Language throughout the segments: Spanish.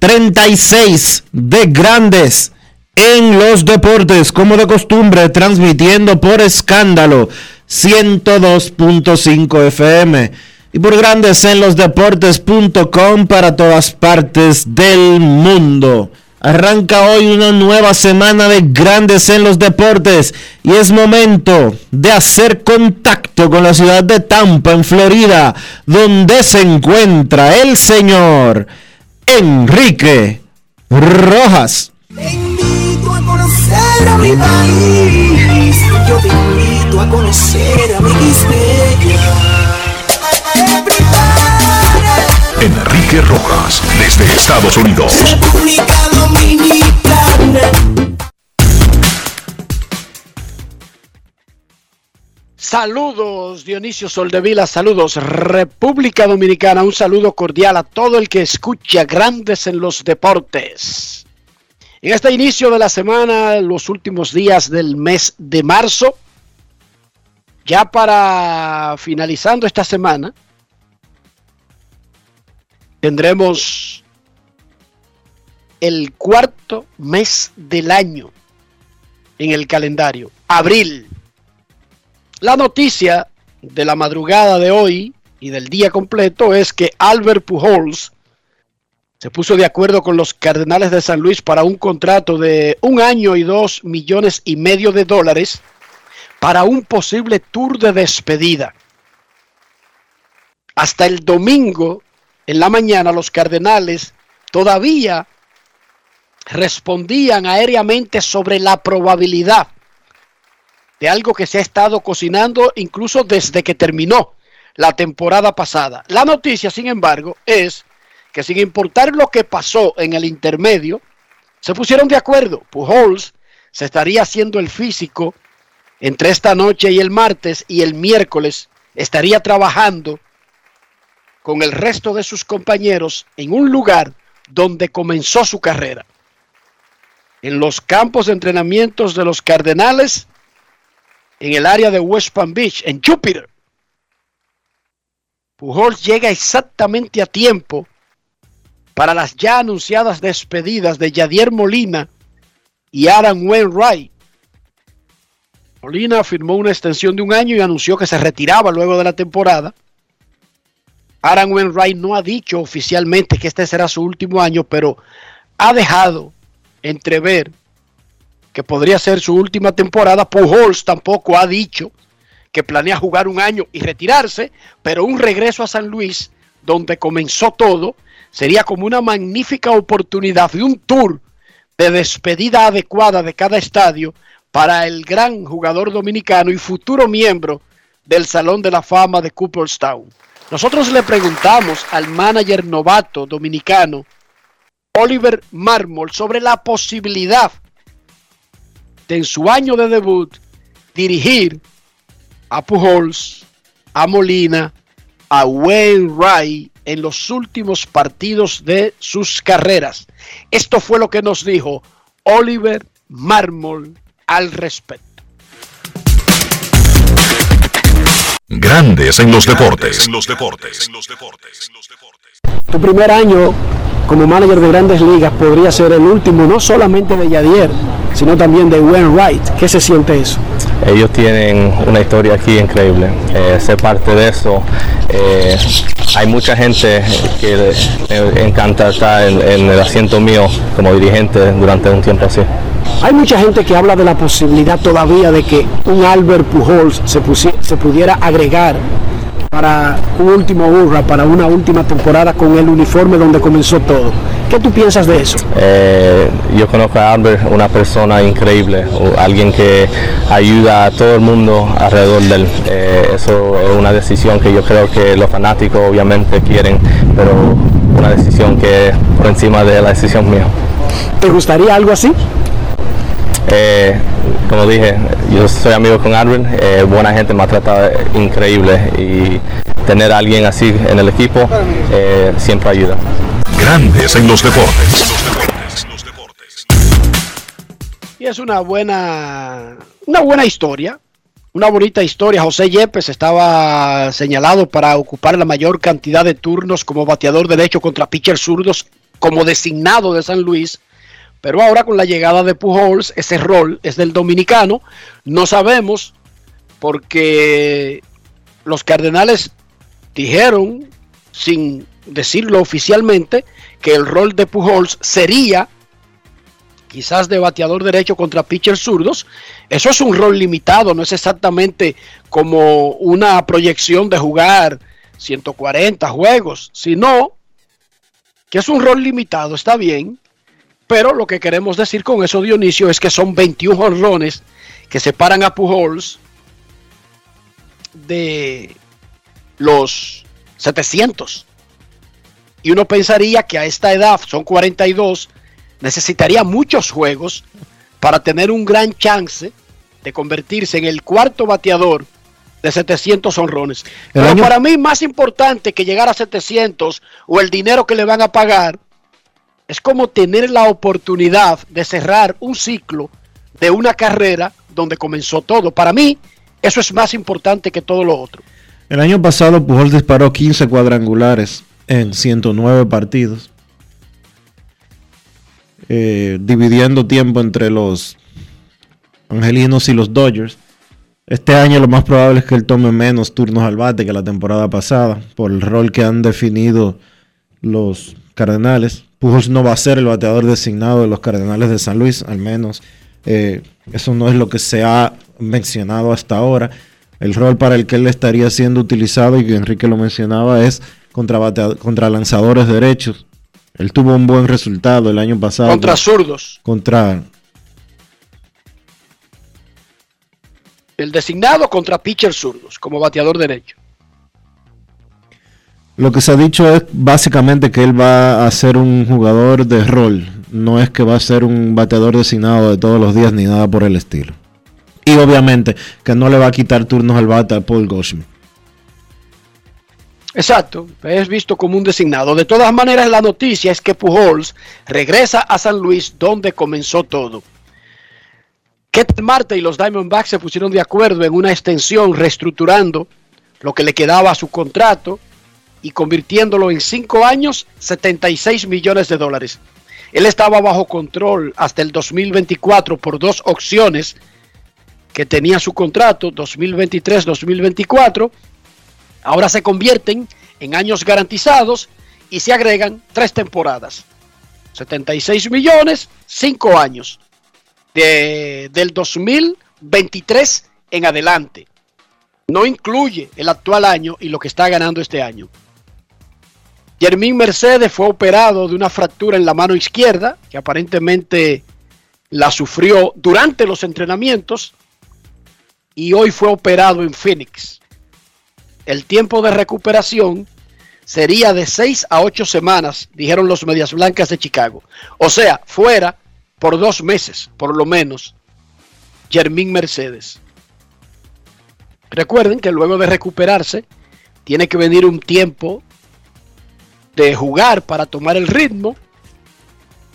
2736 de Grandes en los Deportes, como de costumbre, transmitiendo por escándalo 102.5 FM y por Grandes en los Deportes.com para todas partes del mundo. Arranca hoy una nueva semana de grandes en los deportes y es momento de hacer contacto con la ciudad de Tampa, en Florida, donde se encuentra el señor Enrique Rojas. Te invito a conocer a mi país. Yo te invito a conocer a mi Enrique Rojas, desde Estados Unidos. República Dominicana. Saludos Dionisio Soldevila, saludos República Dominicana, un saludo cordial a todo el que escucha Grandes en los Deportes. En este inicio de la semana, los últimos días del mes de marzo, ya para finalizando esta semana, tendremos el cuarto mes del año en el calendario, abril. La noticia de la madrugada de hoy y del día completo es que Albert Pujols se puso de acuerdo con los Cardenales de San Luis para un contrato de un año y dos millones y medio de dólares para un posible tour de despedida. Hasta el domingo en la mañana los Cardenales todavía respondían aéreamente sobre la probabilidad de algo que se ha estado cocinando incluso desde que terminó la temporada pasada. La noticia, sin embargo, es que sin importar lo que pasó en el intermedio, se pusieron de acuerdo. Pujols se estaría haciendo el físico entre esta noche y el martes y el miércoles estaría trabajando con el resto de sus compañeros en un lugar donde comenzó su carrera. En los campos de entrenamientos de los Cardenales, en el área de West Palm Beach, en Júpiter. Pujols llega exactamente a tiempo para las ya anunciadas despedidas de Yadier Molina y Aaron Wainwright. Molina firmó una extensión de un año y anunció que se retiraba luego de la temporada. Aaron Wainwright no ha dicho oficialmente que este será su último año, pero ha dejado entrever que podría ser su última temporada. Pujols tampoco ha dicho que planea jugar un año y retirarse, pero un regreso a San Luis, donde comenzó todo, sería como una magnífica oportunidad y un tour de despedida adecuada de cada estadio para el gran jugador dominicano y futuro miembro del Salón de la Fama de Cooperstown. Nosotros le preguntamos al manager novato dominicano, Oliver Marmol, sobre la posibilidad en su año de debut dirigir a Pujols, a Molina a Wayne Wright en los últimos partidos de sus carreras. Esto fue lo que nos dijo Oliver Marmol al respecto. Grandes en los deportes. En los deportes. Tu primer año como manager de grandes ligas podría ser el último, no solamente de Yadier, sino también de Wayne Wright. ¿Qué se siente eso? Ellos tienen una historia aquí increíble. Eh, ser parte de eso. eh, hay mucha gente que le encanta estar en, en el asiento mío como dirigente durante un tiempo así. Hay mucha gente que habla de la posibilidad todavía de que un Albert Pujols se, pudiera agregar para un último hurra, para una última temporada con el uniforme donde comenzó todo. ¿Qué tú piensas de eso? Eh, yo conozco a Albert, una persona increíble, alguien que ayuda a todo el mundo alrededor de él. Eh, eso es una decisión que yo creo que los fanáticos obviamente quieren, pero una decisión que por encima de la decisión mía. ¿Te gustaría algo así? Eh, como dije, yo soy amigo con Albert, eh, buena gente, me ha tratado increíble y tener a alguien así en el equipo eh, siempre ayuda. Grandes en los deportes. Y es una buena, una buena historia, una bonita historia. José Yepes estaba señalado para ocupar la mayor cantidad de turnos como bateador derecho contra pitchers zurdos como designado de San Luis. Pero ahora con la llegada de Pujols, ese rol es del dominicano. No sabemos porque los Cardenales dijeron, sin decirlo oficialmente, que el rol de Pujols sería quizás de bateador derecho contra pitchers zurdos. Eso es un rol limitado, no es exactamente como una proyección de jugar 140 juegos, sino que es un rol limitado, está bien, pero lo que queremos decir con eso, Dionisio, es que son 21 honrones que separan a Pujols de los 700. Y uno pensaría que a esta edad, son 42, necesitaría muchos juegos para tener un gran chance de convertirse en el cuarto bateador de 700 honrones. Pero año- para mí más importante que llegar a 700 o el dinero que le van a pagar es como tener la oportunidad de cerrar un ciclo de una carrera donde comenzó todo. Para mí eso es más importante que todo lo otro. El año pasado Pujol disparó 15 cuadrangulares en 109 partidos, eh, dividiendo tiempo entre los angelinos y los Dodgers. Este año lo más probable es que él tome menos turnos al bate que la temporada pasada, por el rol que han definido los Cardenales. Pujols no va a ser el bateador designado de los Cardenales de San Luis, al menos eh, eso no es lo que se ha mencionado hasta ahora. El rol para el que él estaría siendo utilizado, y que Enrique lo mencionaba, es contra, batea- contra lanzadores derechos. Él tuvo un buen resultado el año pasado. Contra zurdos. contra El designado contra pitchers zurdos como bateador derecho. Lo que se ha dicho es básicamente que él va a ser un jugador de rol. No es que va a ser un bateador designado de todos los días ni nada por el estilo. Y obviamente que no le va a quitar turnos al bate a Paul Goldschmidt. Exacto, es visto como un designado. De todas maneras, la noticia es que Pujols regresa a San Luis donde comenzó todo. Ketel Marte y los Diamondbacks se pusieron de acuerdo en una extensión reestructurando lo que le quedaba a su contrato y convirtiéndolo en cinco años, 76 millones de dólares. Él estaba bajo control hasta el 2024 por dos opciones que tenía su contrato, 2023-2024. Ahora se convierten en años garantizados y se agregan tres temporadas. 76 millones, cinco años. De, del 2023 en adelante. No incluye el actual año y lo que está ganando este año. Jermín Mercedes fue operado de una fractura en la mano izquierda, que aparentemente la sufrió durante los entrenamientos, y hoy fue operado en Phoenix. El tiempo de recuperación sería de 6 a 8 semanas, dijeron los Medias Blancas de Chicago. O sea, fuera por dos meses, por lo menos, Jermín Mercedes. Recuerden que luego de recuperarse, tiene que venir un tiempo de jugar para tomar el ritmo.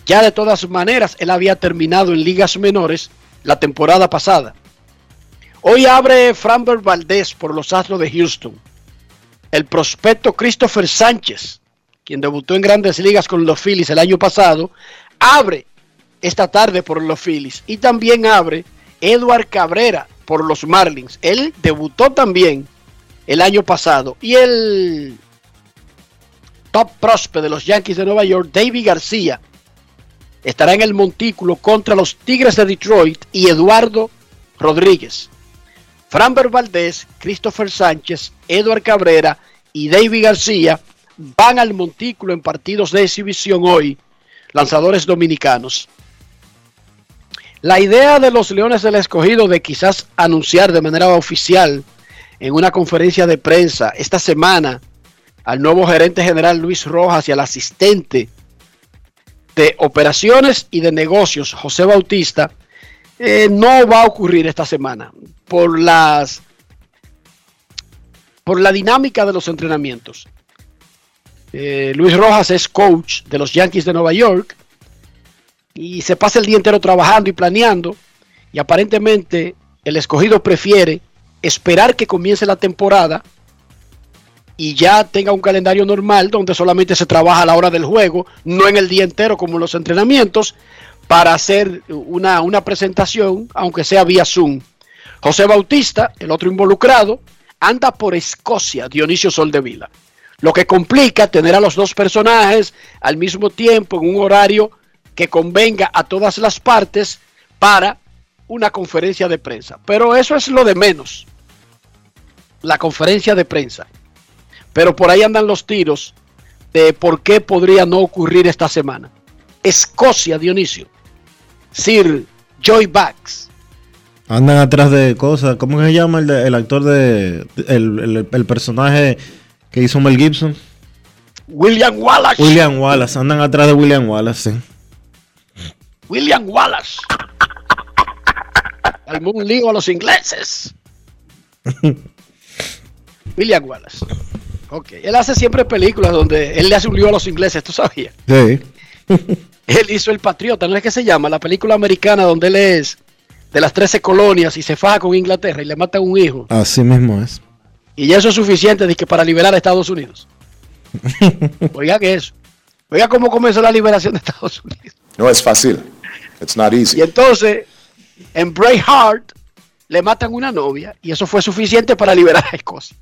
Ya de todas maneras, él había terminado en ligas menores la temporada pasada. Hoy abre Framber Valdez por los Astros de Houston. El prospecto Christopher Sánchez, quien debutó en grandes ligas con los Phillies el año pasado, abre esta tarde por los Phillies. Y también abre Edward Cabrera por los Marlins. Él debutó también el año pasado. Y el top prospect de los Yankees de Nueva York, David García, estará en el montículo contra los Tigres de Detroit y Eduardo Rodríguez. Framber Valdés, Christopher Sánchez, Edward Cabrera y David García van al montículo en partidos de exhibición hoy, lanzadores dominicanos. La idea de los Leones del Escogido de quizás anunciar de manera oficial en una conferencia de prensa esta semana al nuevo gerente general Luis Rojas y al asistente de operaciones y de negocios José Bautista eh, no va a ocurrir esta semana por las por la dinámica de los entrenamientos. Eh, Luis Rojas es coach de los Yankees de Nueva York y se pasa el día entero trabajando y planeando y aparentemente el escogido prefiere esperar que comience la temporada y ya tenga un calendario normal donde solamente se trabaja a la hora del juego, no en el día entero como en los entrenamientos, para hacer una, una presentación, aunque sea vía Zoom. José Bautista, el otro involucrado, anda por Escocia, Dionisio Soldevila. Lo que complica tener a los dos personajes al mismo tiempo en un horario que convenga a todas las partes para una conferencia de prensa. Pero eso es lo de menos. La conferencia de prensa. Pero por ahí andan los tiros de por qué podría no ocurrir esta semana. Escocia, Dionisio. Sir Joy Bax. Andan atrás de cosas. ¿Cómo se llama el, de- el actor de. El, el- el personaje que hizo Mel Gibson? William Wallace. William Wallace. Andan atrás de William Wallace, sí. William Wallace. Un lío a los ingleses. William Wallace. Ok. Él hace siempre películas donde él le hace un lío a los ingleses, ¿tú sabías? Sí. Él hizo El Patriota, ¿no es que se llama? La película americana donde él es de las 13 colonias y se faja con Inglaterra y le mata un hijo. Así mismo es. Y ya eso es suficiente que para liberar a Estados Unidos. Oiga que eso. Oiga cómo comenzó la liberación de Estados Unidos. No es fácil. It's not easy. Y entonces, en Braveheart, le matan una novia y eso fue suficiente para liberar a Escocia.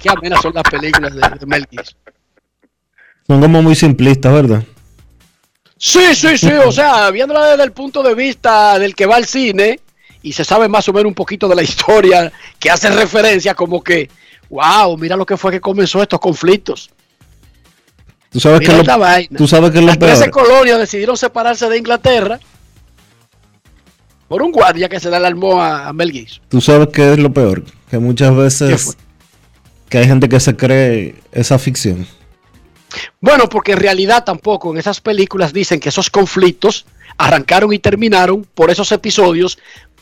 Qué amenas son las películas de, de Mel Gibson. Son como muy simplistas, ¿verdad? Sí, sí, sí, o sea, viéndola desde el punto de vista del que va al cine y se sabe más o menos un poquito de la historia que hace referencia como que, wow, mira lo que fue que comenzó estos conflictos. Tú sabes Mira que lo, vaina. tú sabes que Las 13 peor. colonias decidieron separarse de Inglaterra por un guardia que se le alarmó a, a Mel Gibson. Tú sabes que es lo peor. Que muchas ¿Qué veces? Que hay gente que se cree esa ficción. Bueno, porque en realidad tampoco en esas películas dicen que esos conflictos arrancaron y terminaron por esos episodios,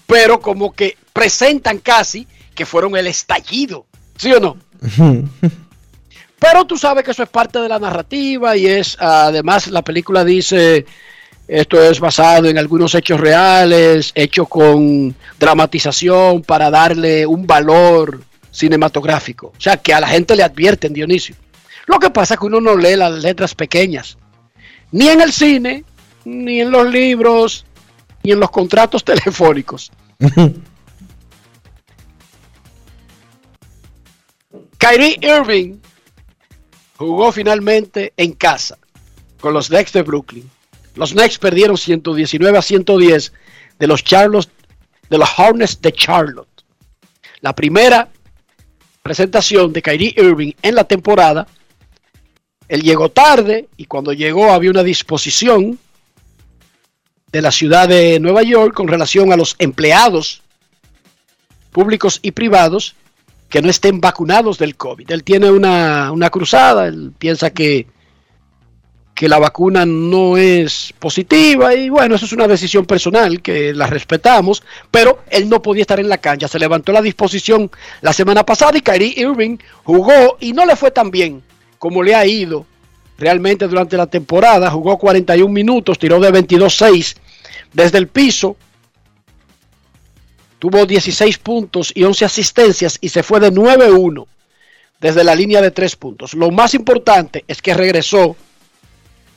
pero como que presentan casi que fueron el estallido, ¿sí o no? Pero tú sabes que eso es parte de la narrativa y es, además, la película dice, esto es basado en algunos hechos reales, hecho con dramatización para darle un valor cinematográfico. O sea, que a la gente le advierten, Dionisio. Lo que pasa es que uno no lee las letras pequeñas, ni en el cine, ni en los libros, ni en los contratos telefónicos. Kyrie Irving jugó finalmente en casa con los Knicks de Brooklyn. Los Knicks perdieron 119 a 110 de los Charlotte, de los Hornets de Charlotte. La primera presentación de Kyrie Irving en la temporada. Él llegó tarde y cuando llegó había una disposición de la ciudad de Nueva York con relación a los empleados públicos y privados que no estén vacunados del COVID. Él tiene una, una cruzada, él piensa que, que la vacuna no es positiva y bueno, eso es una decisión personal que la respetamos, pero él no podía estar en la cancha, se levantó la disposición la semana pasada y Kyrie Irving jugó y no le fue tan bien como le ha ido realmente durante la temporada, jugó 41 minutos, tiró de 22-6 desde el piso, tuvo 16 puntos y 11 asistencias y se fue de 9-1 desde la línea de 3 puntos. Lo más importante es que regresó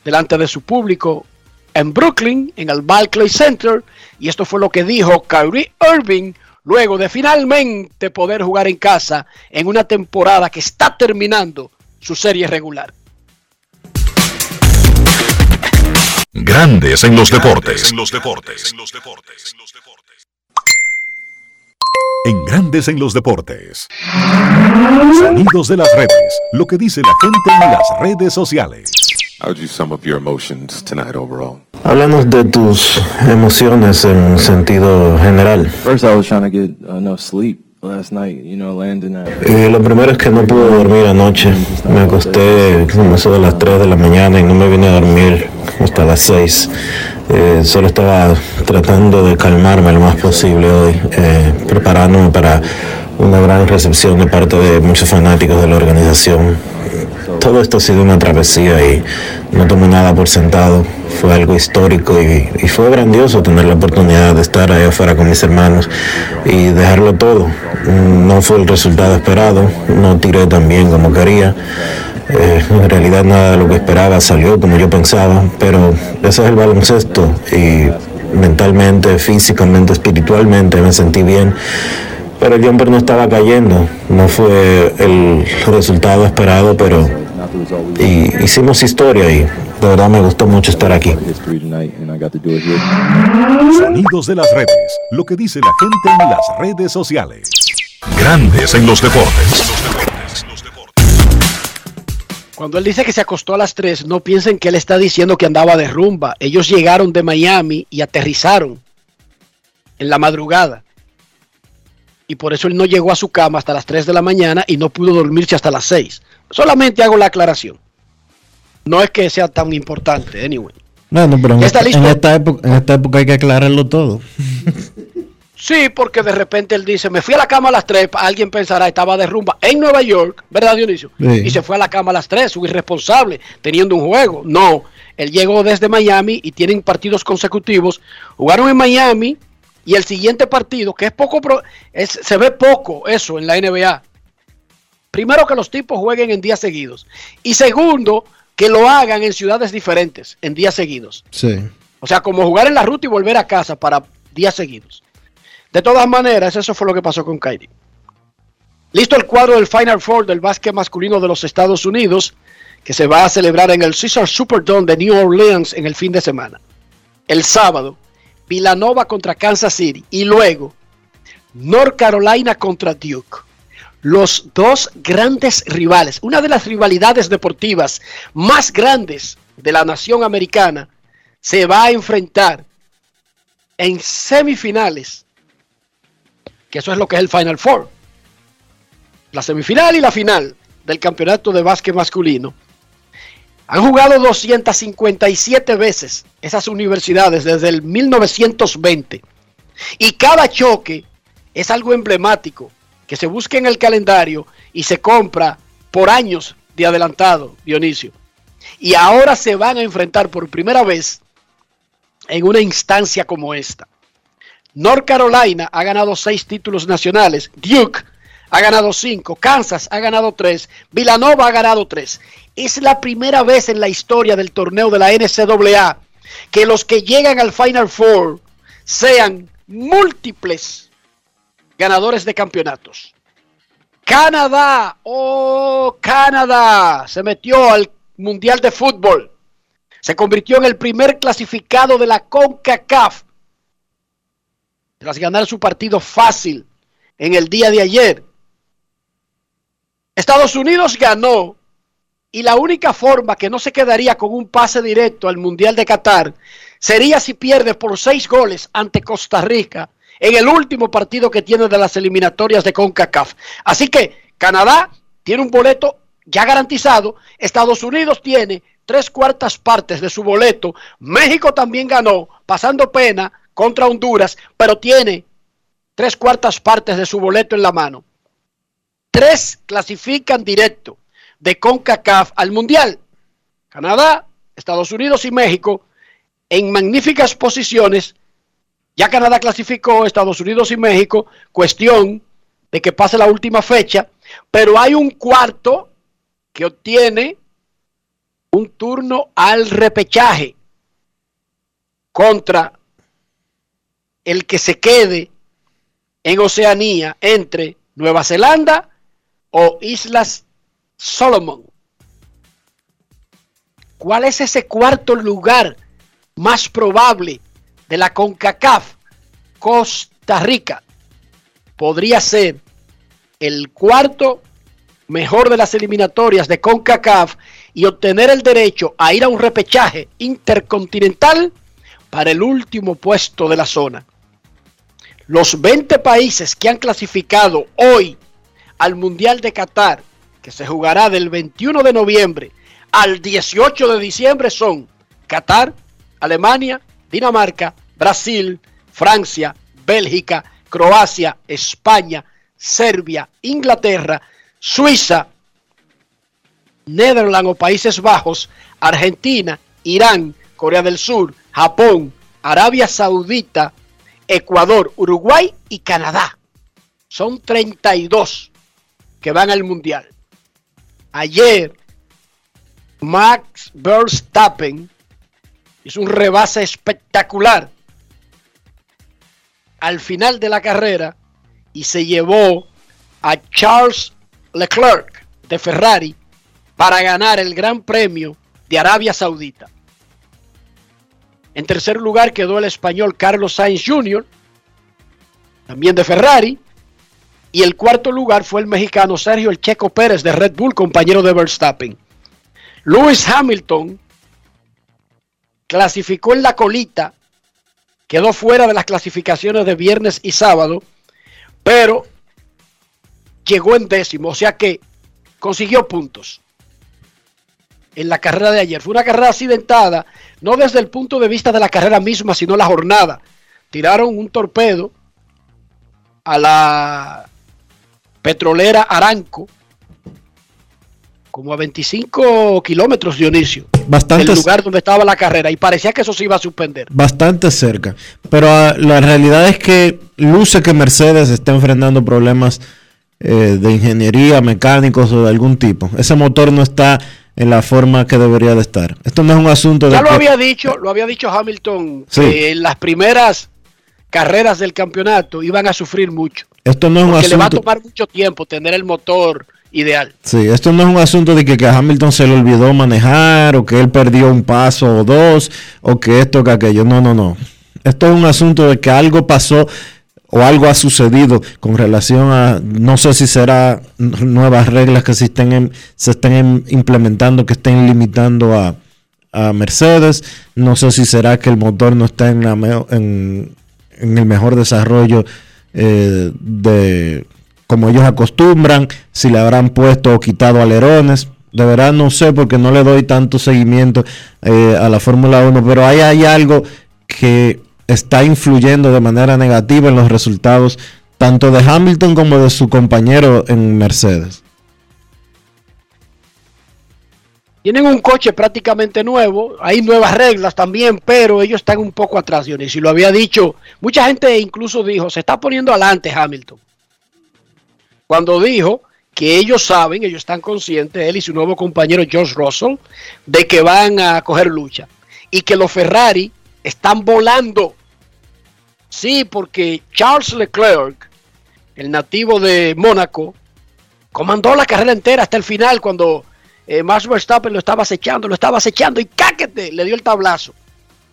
delante de su público en Brooklyn, en el Barclays Center, y esto fue lo que dijo Kyrie Irving luego de finalmente poder jugar en casa en una temporada que está terminando su serie regular. Grandes en los deportes. En los deportes. En Grandes en los deportes. Sonidos de las redes. Lo que dice la gente en las redes sociales. Háblanos de tus emociones en sentido general. lo primero es que no pude dormir anoche. Me acosté como eso de las 3 de la mañana y no me vine a dormir hasta las 6. Eh, solo estaba tratando de calmarme lo más posible hoy, eh, preparándome para una gran recepción de parte de muchos fanáticos de la organización todo esto ha sido una travesía y no tomé nada por sentado. Fue algo histórico y, fue grandioso tener la oportunidad de estar ahí afuera con mis hermanos y dejarlo todo. No fue el resultado esperado, no tiré tan bien como quería. Eh, en realidad nada de lo que esperaba salió como yo pensaba, pero ese es el baloncesto y mentalmente, físicamente, espiritualmente me sentí bien pero el jumper no estaba cayendo. No fue el resultado esperado, pero y hicimos historia y de verdad me gustó mucho estar aquí. Sonidos de las redes, lo que dice la gente en las redes sociales. Grandes en los deportes. Cuando él dice que se acostó a las 3, no piensen que él está diciendo que andaba de rumba. Ellos llegaron de Miami y aterrizaron en la madrugada. Y por eso él no llegó a su cama hasta las 3 de la mañana y no pudo dormirse hasta las 6. Solamente hago la aclaración. No es que sea tan importante, anyway. Bueno, pero en, esta, en, esta, época, en esta época hay que aclararlo todo. Sí, porque de repente él dice, me fui a la cama a las 3, alguien pensará, estaba de rumba en Nueva York, ¿verdad Dionisio? Y se fue a la cama a las 3, su irresponsable, teniendo un juego. No, él llegó desde Miami y tienen partidos consecutivos. Jugaron en Miami y el siguiente partido, que es poco, es, se ve poco eso en la NBA. Primero que los tipos jueguen en días seguidos. Y segundo, que lo hagan en ciudades diferentes, en días seguidos. Sí. O sea, como jugar en la ruta y volver a casa para días seguidos. De todas maneras, eso fue lo que pasó con Kyrie. Listo el cuadro del Final Four del básquet masculino de los Estados Unidos, que se va a celebrar en el Caesar Superdome de New Orleans en el fin de semana. El sábado, Villanova contra Kansas City y luego North Carolina contra Duke los dos grandes rivales, una de las rivalidades deportivas más grandes de la nación americana, se va a enfrentar en semifinales, que eso es lo que es el Final Four, la semifinal y la final del campeonato de básquet masculino. Han jugado 257 veces esas universidades desde el 1920 y cada choque es algo emblemático que se busque en el calendario y se compra por años de adelantado, Dionisio. Y ahora se van a enfrentar por primera vez en una instancia como esta. North Carolina ha ganado seis títulos nacionales, Duke ha ganado cinco, Kansas ha ganado tres, Villanova ha ganado tres. Es la primera vez en la historia del torneo de la NCAA que los que llegan al Final Four sean múltiples ganadores de campeonatos. Canadá, oh Canadá, se metió al Mundial de Fútbol. Se convirtió en el primer clasificado de la CONCACAF. Tras ganar su partido fácil en el día de ayer. Estados Unidos ganó y la única forma que no se quedaría con un pase directo al Mundial de Qatar sería si pierde por seis goles ante Costa Rica en el último partido que tiene de las eliminatorias de CONCACAF. Así que Canadá tiene un boleto ya garantizado, Estados Unidos tiene tres cuartas partes de su boleto. México también ganó, pasando pena contra Honduras, pero tiene tres cuartas partes de su boleto en la mano. Tres clasifican directo de CONCACAF al Mundial. Canadá, Estados Unidos y México en magníficas posiciones. Ya Canadá clasificó, Estados Unidos y México, cuestión de que pase la última fecha, pero hay un cuarto que obtiene un turno al repechaje contra el que se quede en Oceanía entre Nueva Zelanda o Islas Solomon. ¿Cuál es ese cuarto lugar más probable de la CONCACAF? Costa Rica. Podría ser el cuarto mejor de las eliminatorias de CONCACAF y obtener el derecho a ir a un repechaje intercontinental para el último puesto de la zona. Los 20 países que han clasificado hoy al Mundial de Qatar, que se jugará del 21 de noviembre al 18 de diciembre, son Qatar, Alemania, Dinamarca, Brasil, Francia, Bélgica, Croacia, España, Serbia, Inglaterra, Suiza, Netherlands o Países Bajos, Argentina, Irán, Corea del Sur, Japón, Arabia Saudita, Ecuador, Uruguay y Canadá. Son 32 que van al Mundial. Ayer, Max Verstappen hizo un rebase espectacular al final de la carrera y se llevó a Charles Leclerc de Ferrari para ganar el Gran Premio de Arabia Saudita. En tercer lugar quedó el español Carlos Sainz Jr., también de Ferrari. Y el cuarto lugar fue el mexicano Sergio El Checo Pérez de Red Bull, compañero de Verstappen. Lewis Hamilton clasificó en la colita, quedó fuera de las clasificaciones de viernes y sábado, pero llegó en décimo, o sea que consiguió puntos en la carrera de ayer. Fue una carrera accidentada, no desde el punto de vista de la carrera misma, sino la jornada. Tiraron un torpedo a la petrolera Aranco, como a 25 kilómetros, Dionisio, Bastante, del lugar donde estaba la carrera, y parecía que eso se iba a suspender. bastante cerca. Pero ah, la realidad es que luce que Mercedes está enfrentando problemas eh, de ingeniería, mecánicos o de algún tipo. Ese motor no está en la forma que debería de estar. Esto no es un asunto de Ya lo que- había dicho, lo había dicho Hamilton, Sí. que en las primeras carreras del campeonato iban a sufrir mucho, esto no es un porque le va a asunto tomar mucho tiempo tener el motor ideal. Sí, esto no es un asunto de que, que a Hamilton se le olvidó manejar o que él perdió un paso o dos o que esto o que aquello. No, no, no. Esto es un asunto de que algo pasó o algo ha sucedido con relación a, no sé si será nuevas reglas que se estén, en- se estén en- implementando, que estén limitando a, a Mercedes. No sé si será que el motor no está en, la en, en el mejor desarrollo eh, de como ellos acostumbran, si le habrán puesto o quitado alerones. De verdad no sé porque no le doy tanto seguimiento eh, a la Fórmula 1, pero ahí hay algo que está influyendo de manera negativa en los resultados tanto de Hamilton como de su compañero en Mercedes. Tienen un coche prácticamente nuevo, hay nuevas reglas también, pero ellos están un poco atrás, Dionisio. Lo había dicho, mucha gente incluso dijo, se está poniendo adelante Hamilton. Cuando dijo que ellos saben, ellos están conscientes, él y su nuevo compañero George Russell, de que van a coger lucha. Y que los Ferrari están volando. Sí, porque Charles Leclerc, el nativo de Mónaco, comandó la carrera entera hasta el final cuando eh, Max Verstappen lo estaba acechando, lo estaba acechando y cáquete, le dio el tablazo.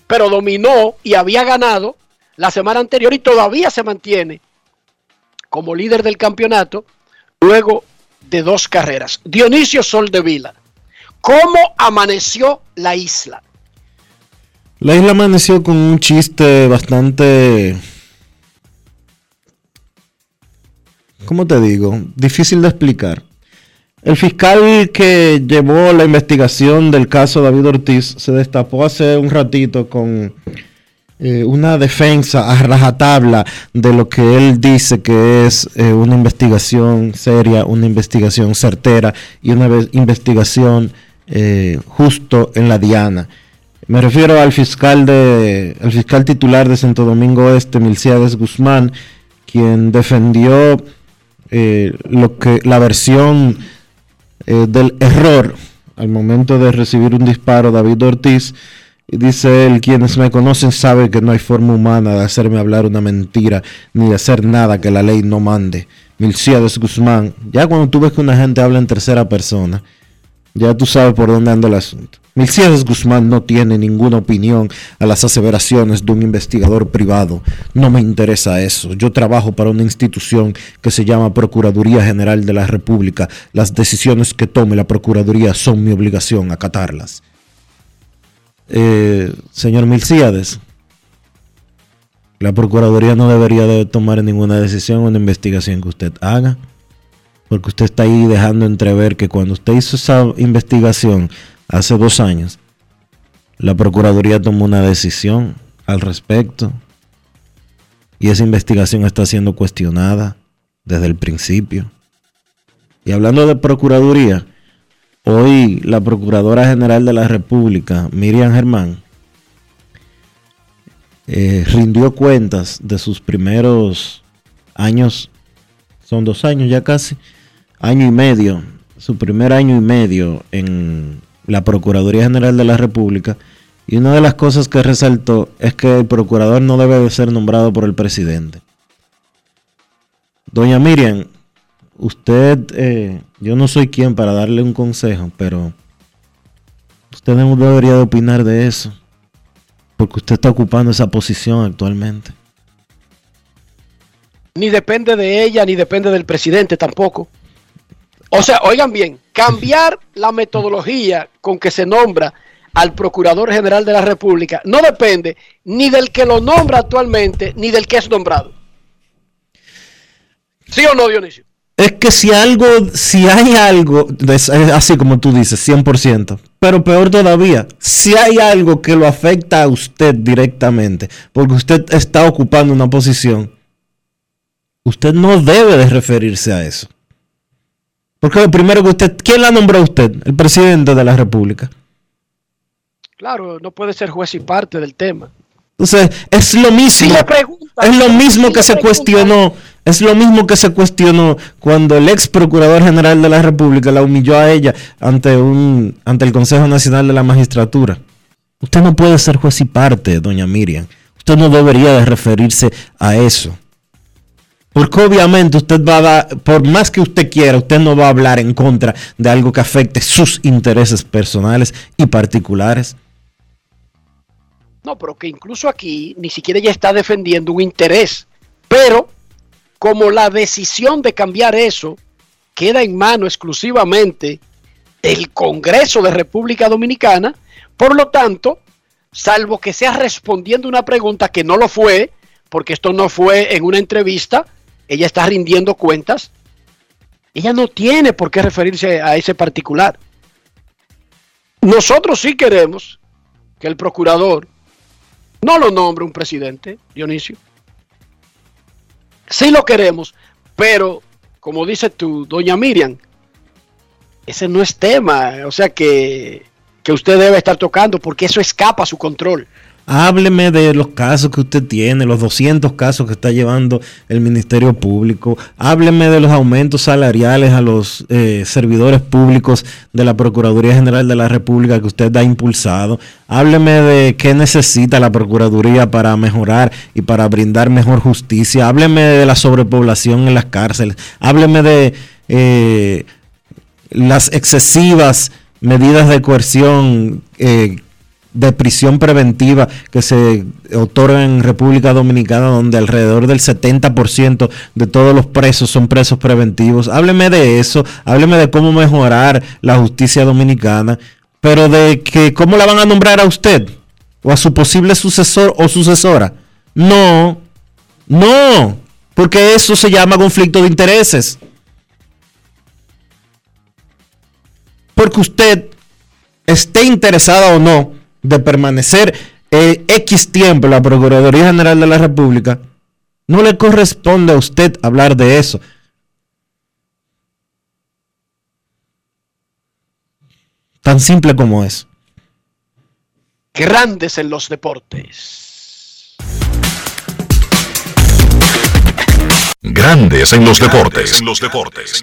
Pero dominó y había ganado la semana anterior y todavía se mantiene como líder del campeonato luego de dos carreras. Dionisio Soldevila, ¿cómo amaneció la isla? La isla amaneció con un chiste bastante... ¿Cómo te digo? Difícil de explicar. El fiscal que llevó la investigación del caso David Ortiz se destapó hace un ratito con eh, una defensa a rajatabla de lo que él dice que es eh, una investigación seria, una investigación certera y una investigación eh, justo en la diana. Me refiero al fiscal de, al fiscal titular de Santo Domingo Este, Milciades Guzmán, quien defendió lo que la versión del error al momento de recibir un disparo David Ortiz y dice él, quienes me conocen saben que no hay forma humana de hacerme hablar una mentira, ni de hacer nada que la ley no mande. Milciades Guzmán, ya cuando tú ves que una gente habla en tercera persona, ya tú sabes por dónde anda el asunto. Milciades Guzmán no tiene ninguna opinión a las aseveraciones de un investigador privado. No me interesa eso. Yo trabajo para una institución que se llama Procuraduría General de la República. Las decisiones que tome la Procuraduría son mi obligación acatarlas eh, señor Milciades, la Procuraduría no debería de tomar ninguna decisión o una investigación que usted haga, porque usted está ahí dejando entrever que cuando usted hizo esa investigación hace dos años, la Procuraduría tomó una decisión al respecto y esa investigación está siendo cuestionada desde el principio. Y hablando de Procuraduría, Hoy la Procuradora General de la República, Miriam Germán, eh, rindió cuentas de sus primeros años, son dos años ya casi, año y medio, su primer año y medio en la Procuraduría General de la República. Y una de las cosas que resaltó es que el procurador no debe de ser nombrado por el presidente. Doña Miriam, usted, eh, yo no soy quien para darle un consejo, pero usted no debería de opinar de eso, porque usted está ocupando esa posición actualmente. Ni depende de ella, ni depende del presidente tampoco. O sea, oigan bien, cambiar la metodología con que se nombra al Procurador General de la República no depende ni del que lo nombra actualmente, ni del que es nombrado. ¿Sí o no, Dionisio? es que si algo, si hay algo, así como tú dices, 100%, pero peor todavía, si hay algo que lo afecta a usted directamente, porque usted está ocupando una posición, usted no debe de referirse a eso. Porque lo primero que usted, ¿quién la nombró usted? El presidente de la República. Claro, no puede ser juez y parte del tema. Entonces, es lo mismo. es lo mismo que se cuestionó es lo mismo que se cuestionó cuando el ex procurador general de la República la humilló a ella ante, un, ante el Consejo Nacional de la Magistratura. Usted no puede ser juez y parte, doña Miriam. Usted no debería de referirse a eso. Porque obviamente usted va a dar, por más que usted quiera, usted no va a hablar en contra de algo que afecte sus intereses personales y particulares. No, pero que incluso aquí ni siquiera ella está defendiendo un interés. Pero como la decisión de cambiar eso queda en mano exclusivamente del Congreso de República Dominicana, por lo tanto, salvo que sea respondiendo una pregunta que no lo fue, porque esto no fue en una entrevista, ella está rindiendo cuentas, ella no tiene por qué referirse a ese particular. Nosotros sí queremos que el procurador no lo nombre un presidente, Dionisio. Sí lo queremos, pero como dice tú, doña Miriam, ese no es tema, o sea que, que usted debe estar tocando porque eso escapa a su control. Hábleme de los casos que usted tiene, los 200 casos que está llevando el Ministerio Público. Hábleme de los aumentos salariales a los eh, servidores públicos de la Procuraduría General de la República que usted ha impulsado. Hábleme de qué necesita la Procuraduría para mejorar y para brindar mejor justicia. Hábleme de la sobrepoblación en las cárceles. Hábleme de eh, las excesivas medidas de coerción eh, de prisión preventiva que se otorga en República Dominicana, donde alrededor del 70% de todos los presos son presos preventivos. Hábleme de eso, hábleme de cómo mejorar la justicia dominicana, pero de que cómo la van a nombrar a usted o a su posible sucesor o sucesora. No, no, porque eso se llama conflicto de intereses. porque usted esté interesada o no de permanecer eh, X tiempo en la Procuraduría General de la República, no le corresponde a usted hablar de eso. Tan simple como es. Grandes en los deportes. Grandes en los deportes. En los deportes.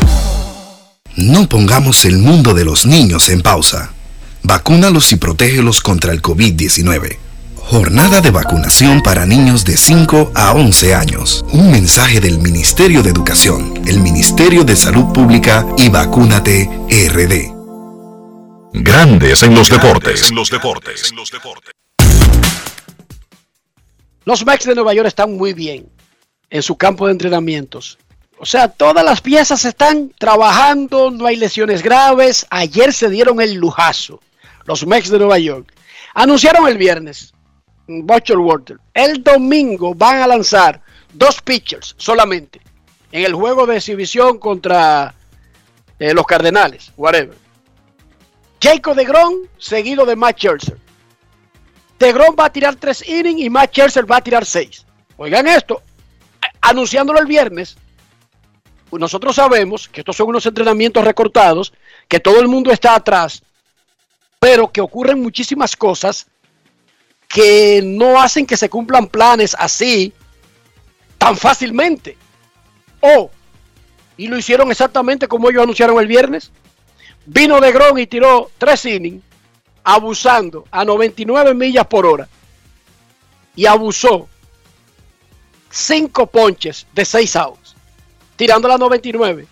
No pongamos el mundo de los niños en pausa. Vacúnalos y protégelos contra el COVID-19. Jornada de vacunación para niños de 5 a 11 años. Un mensaje del Ministerio de Educación, el Ministerio de Salud Pública y Vacúnate RD. Grandes en los deportes. En los deportes. Los Mets de Nueva York están muy bien en su campo de entrenamientos. O sea, todas las piezas están trabajando, no hay lesiones graves. Ayer se dieron el lujazo. Los Mets de Nueva York. Anunciaron el viernes, Butcher Water. El domingo van a lanzar dos pitchers solamente en el juego de exhibición contra eh, los Cardenales, whatever. Jacob de Gron, seguido de Matt Scherzer. DeGrom va a tirar tres innings y Matt Scherzer va a tirar seis. Oigan esto, anunciándolo el viernes, nosotros sabemos que estos son unos entrenamientos recortados, que todo el mundo está atrás, pero que ocurren muchísimas cosas que no hacen que se cumplan planes así tan fácilmente. O, y lo hicieron exactamente como ellos anunciaron el viernes, vino de Gron y tiró tres innings abusando a 99 millas por hora y abusó cinco ponches de seis outs, tirando a 99.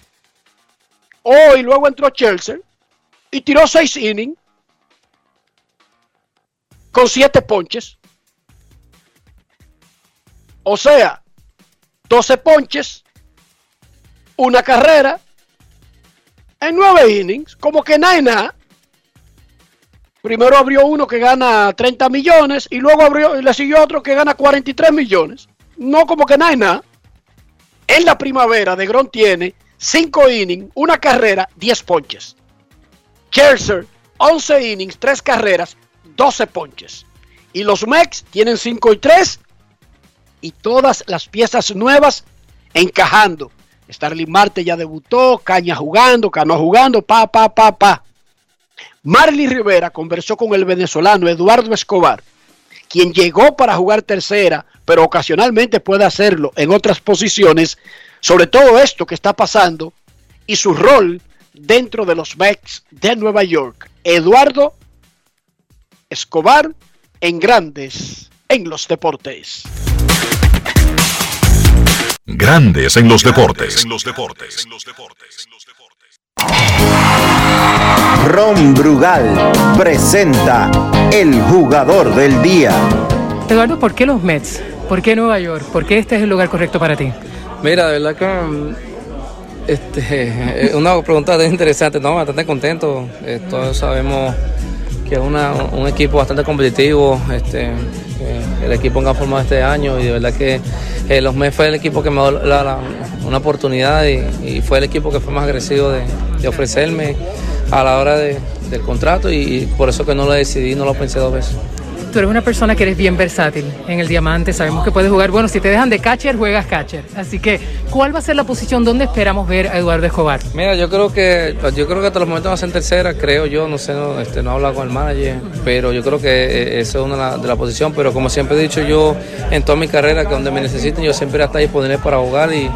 Hoy luego entró Chelsea y tiró seis innings con siete ponches. O sea, 12 ponches, una carrera en nueve innings, como que nada y. Primero abrió uno que gana 30 millones y luego abrió, le siguió otro que gana 43 millones. No como que nada y nada. En la primavera, De Gron tiene 5 innings, una carrera, 10 ponches. Scherzer, 11 innings, 3 carreras, 12 ponches. Y los Mex tienen 5 y 3 y todas las piezas nuevas encajando. Starling Marte ya debutó, Caña jugando, Cano jugando, pa, pa, pa, pa. Marley Rivera conversó con el venezolano Eduardo Escobar, quien llegó para jugar tercera, pero ocasionalmente puede hacerlo en otras posiciones, sobre todo esto que está pasando y su rol dentro de los Mets de Nueva York. Eduardo Escobar en Grandes en los Deportes. Grandes en los deportes. En los deportes. Ron Brugal presenta el jugador del día. Eduardo, ¿por qué los Mets? ¿Por qué Nueva York? ¿Por qué este es el lugar correcto para ti? Mira, de verdad que este, es una pregunta interesante, ¿no? Bastante contento. Eh, todos sabemos que es una- un equipo bastante competitivo, este, eh, el equipo que han formado este año y de verdad que eh, los Mets fue el equipo que me dio una oportunidad y, fue el equipo que fue más agresivo de, ofrecerme a la hora de- del contrato y por eso que no lo decidí, no lo pensé dos veces. Tú eres una persona que eres bien versátil en el diamante. Sabemos que puedes jugar. Bueno, si te dejan de catcher, juegas catcher. Así que, ¿cuál va a ser la posición donde esperamos ver a Eduardo Escobar? Mira, yo creo que yo creo que hasta los momentos va a ser en tercera, creo yo, no sé, no, este, no he hablado con el manager, pero yo creo que eh, esa es una de la, de la posición, pero como siempre he dicho yo en toda mi carrera, que donde me necesiten, yo siempre voy a estar disponible para jugar y,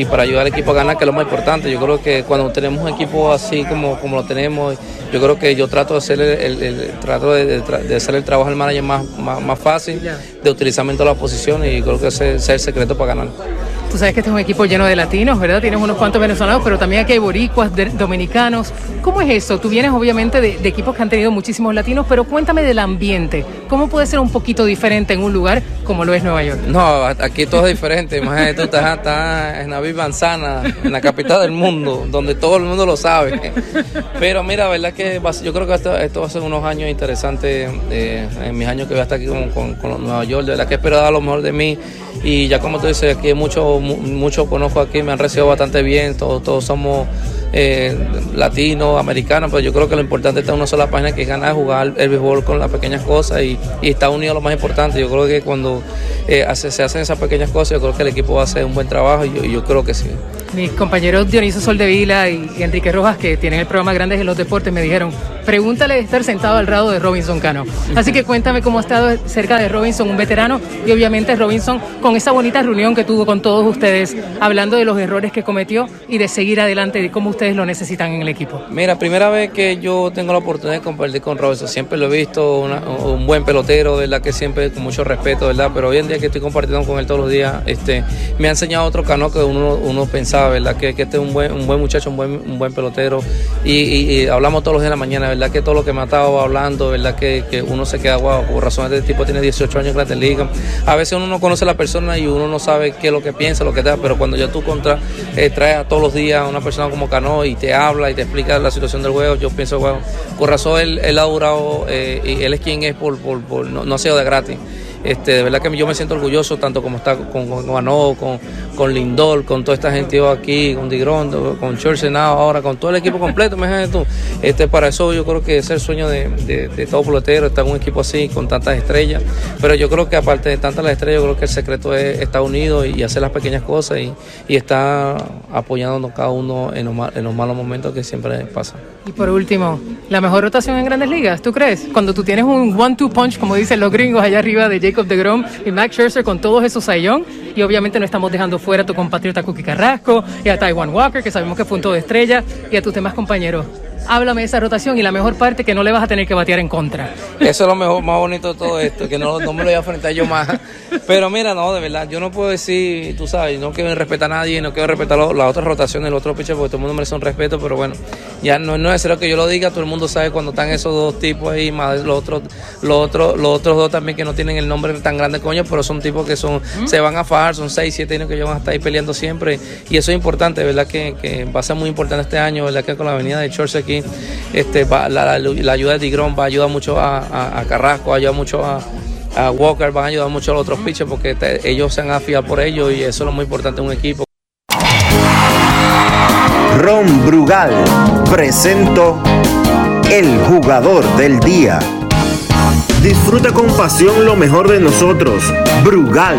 y para ayudar al equipo a ganar, que es lo más importante. Yo creo que cuando tenemos un equipo así como, como lo tenemos, yo creo que yo trato de hacer el, el- trato de, de- de hacer el trabajo del manager más, más, más fácil, de utilizamiento de las posiciones y creo que ese, ese es el secreto para ganar. Tú sabes que este es un equipo lleno de latinos, ¿verdad? Tienes unos cuantos venezolanos, pero también aquí hay boricuas, de- dominicanos. ¿Cómo es eso? Tú vienes obviamente de, equipos que han tenido muchísimos latinos, pero cuéntame del ambiente. ¿Cómo puede ser un poquito diferente en un lugar como lo es Nueva York? No, aquí todo es diferente. Imagínate, tú estás, estás en la Manzana, en la capital del mundo, donde todo el mundo lo sabe. Pero mira, la verdad que yo creo que esto, va a ser unos años interesantes eh, en mis años que voy a estar aquí con, con- con Nueva York. De verdad que espero dar lo mejor de mí. Y ya como tú dices, aquí mucho, mu- mucho conozco aquí, me han recibido bastante bien. Todos, todos somos eh, latinos, americanos, pero yo creo que lo importante está en una sola página que es ganar, jugar el béisbol con las pequeñas cosas y, y Estados Unidos lo más importante. Yo creo que cuando eh, se hacen esas pequeñas cosas, yo creo que el equipo va a hacer un buen trabajo y yo, creo que sí. Mis compañeros Dionisio Soldevila y Enrique Rojas, que tienen el programa Grandes en los Deportes, me dijeron, pregúntale de estar sentado al lado de Robinson Cano. Así que cuéntame cómo ha estado cerca de Robinson, un veterano, y obviamente Robinson con esa bonita reunión que tuvo con todos ustedes, hablando de los errores que cometió y de seguir adelante, de cómo ustedes lo necesitan en el equipo. Mira, primera vez que yo tengo la oportunidad de compartir con Robinson, siempre lo he visto, un buen pelotero, ¿verdad? Que siempre con mucho respeto, ¿verdad? Pero hoy en día que estoy compartiendo con él todos los días, este, me ha enseñado otro cano que uno, pensaba, ¿verdad? Que, este es un buen, muchacho, un buen, buen pelotero. Y, hablamos todos los días en la mañana, ¿verdad? Que todo lo que me ha estado hablando, ¿verdad? Que, uno se queda guau, por razones de este tipo tiene 18 años en Grandes Ligas. A veces uno no conoce a la persona y uno no sabe qué es lo que piensa, lo que da, pero cuando ya tú contra, eh, traes a todos los días a una persona como Cano y te habla y te explica la situación del juego, yo pienso, bueno, con razón él, él ha durado eh, y él es quien es por, por, por- no, no ha sido de gratis. Este, de verdad que yo me siento orgulloso tanto como está con, con, con con, Lindor, con toda esta gente aquí, con Digrón, con Churchill ahora con todo el equipo completo, imagínate tú. Este, para eso yo creo que es el sueño de, de, todo pelotero, estar en un equipo así, con tantas estrellas. Pero yo creo que aparte de tantas las estrellas, yo creo que el secreto es estar unido y, hacer las pequeñas cosas y, y estar apoyándonos cada uno en los, en los malos momentos que siempre pasan. Y por último, la mejor rotación en Grandes Ligas, ¿tú crees? Cuando tú tienes un one-two punch, como dicen los gringos allá arriba de Jacob DeGrom y Max Scherzer con todos esos sayón, y obviamente no estamos dejando fuera a tu compatriota Cookie Carrasco y a Taiwan Walker, que sabemos que fue un todo estrella, y a tus demás compañeros. Háblame de esa rotación y la mejor parte que no le vas a tener que batear en contra. Eso es lo mejor, más bonito de todo esto, que no, no me lo voy a enfrentar yo más. Pero mira, no, de verdad, yo no puedo decir, tú sabes, no quiero respetar a nadie, no quiero respetar lo- las otras rotaciones, los otros pitchers, porque todo el mundo merece un respeto, pero bueno, ya no, no es necesario que yo lo diga, todo el mundo sabe cuando están esos dos tipos ahí, más los otros, los otros, los otros dos también que no tienen el nombre tan grande coño, pero son tipos que son, se van a fajar, son 6, 7 años que ellos van a estar ahí peleando siempre, y eso es importante, ¿verdad? Que, que va a ser muy importante este año, ¿verdad? Que con la avenida de Church aquí, este, va- la, la- la ayuda de Tigrón va a ayudar mucho a, a- a Carrasco, va a ayudar mucho a, a Walker, van a ayudar mucho a los otros pitchers porque te- ellos se han afiado por ellos y eso es lo muy importante en un equipo. Ron Brugal presento el jugador del día. Disfruta con pasión lo mejor de nosotros. Brugal,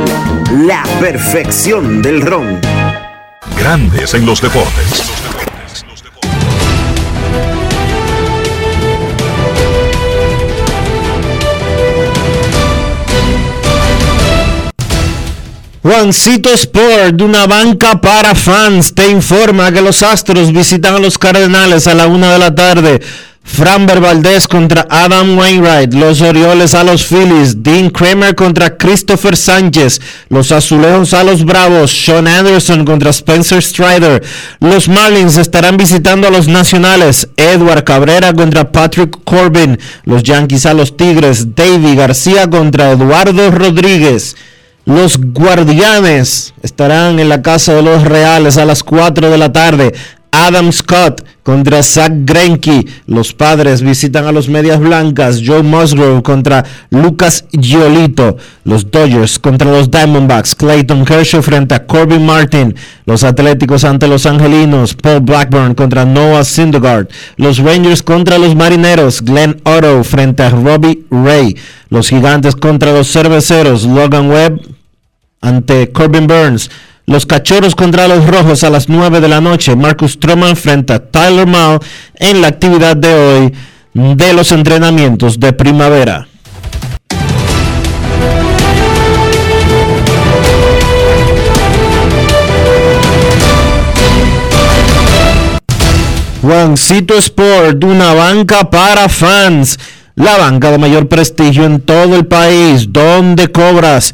la perfección del ron. Grandes en los deportes. Juancito Sport, de una banca para fans, te informa que los Astros visitan a los Cardenales a la una de la tarde. Framber Valdez contra Adam Wainwright, los Orioles a los Phillies, Dean Kramer contra Christopher Sánchez, los Azulejos a los Bravos, Sean Anderson contra Spencer Strider, los Marlins estarán visitando a los Nacionales, Edward Cabrera contra Patrick Corbin, los Yankees a los Tigres, Davey García contra Eduardo Rodríguez. Los Guardianes estarán en la Casa de los Reales a las 4 de la tarde. Adam Scott contra Zach Greinke. Los Padres visitan a los Medias Blancas. Joe Musgrove contra Lucas Giolito. Los Dodgers contra los Diamondbacks. Clayton Kershaw frente a Corbin Martin. Los Atléticos ante los Angelinos. Paul Blackburn contra Noah Syndergaard. Los Rangers contra los Marineros. Glenn Otto frente a Robbie Ray. Los Gigantes contra los Cerveceros. Logan Webb ante Corbin Burns. Los Cachorros contra los Rojos a las 9 de la noche. Marcus Stroman frente a Tyler Mao en la actividad de hoy de los entrenamientos de primavera. Juancito Sport, una banca para fans. La banca de mayor prestigio en todo el país, donde cobras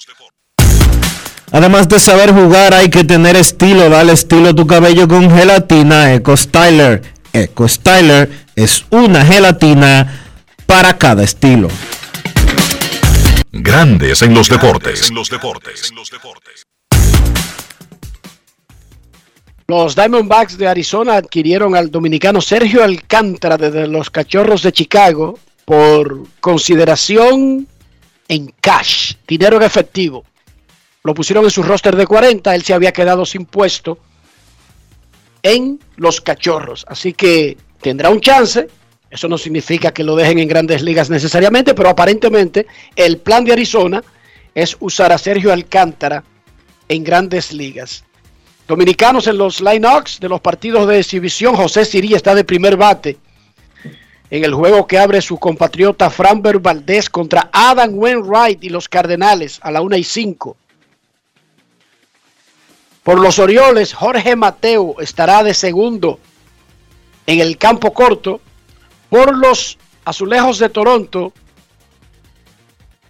Además de saber jugar, hay que tener estilo. Dale estilo a tu cabello con gelatina Eco Styler. Eco Styler es una gelatina para cada estilo. Grandes en los deportes. Los Diamondbacks de Arizona adquirieron al dominicano Sergio Alcántara desde los Cachorros de Chicago por consideración en cash, dinero en efectivo. Lo pusieron en su roster de 40, él se había quedado sin puesto en los cachorros. Así que tendrá un chance. Eso no significa que lo dejen en grandes ligas necesariamente, pero aparentemente el plan de Arizona es usar a Sergio Alcántara en grandes ligas. Dominicanos en los line-ups de los partidos de exhibición, José Sirí está de primer bate en el juego que abre su compatriota Framber Valdez contra Adam Wainwright y los Cardenales a la 1 y 5. Por los Orioles, Jorge Mateo estará de segundo en el campo corto. Por los Azulejos de Toronto,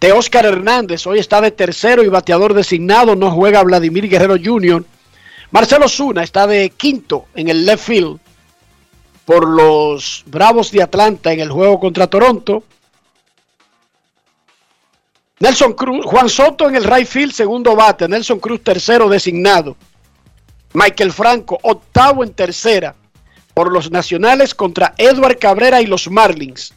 de Oscar Hernández hoy está de tercero y bateador designado, no juega Vladimir Guerrero Jr. Marcelo Zuna está de quinto en el left field por los Bravos de Atlanta en el juego contra Toronto. Nelson Cruz, Juan Soto en el right field, segundo bate. Nelson Cruz, tercero designado. Michael Franco, octavo en tercera. Por los Nacionales contra Edward Cabrera y los Marlins.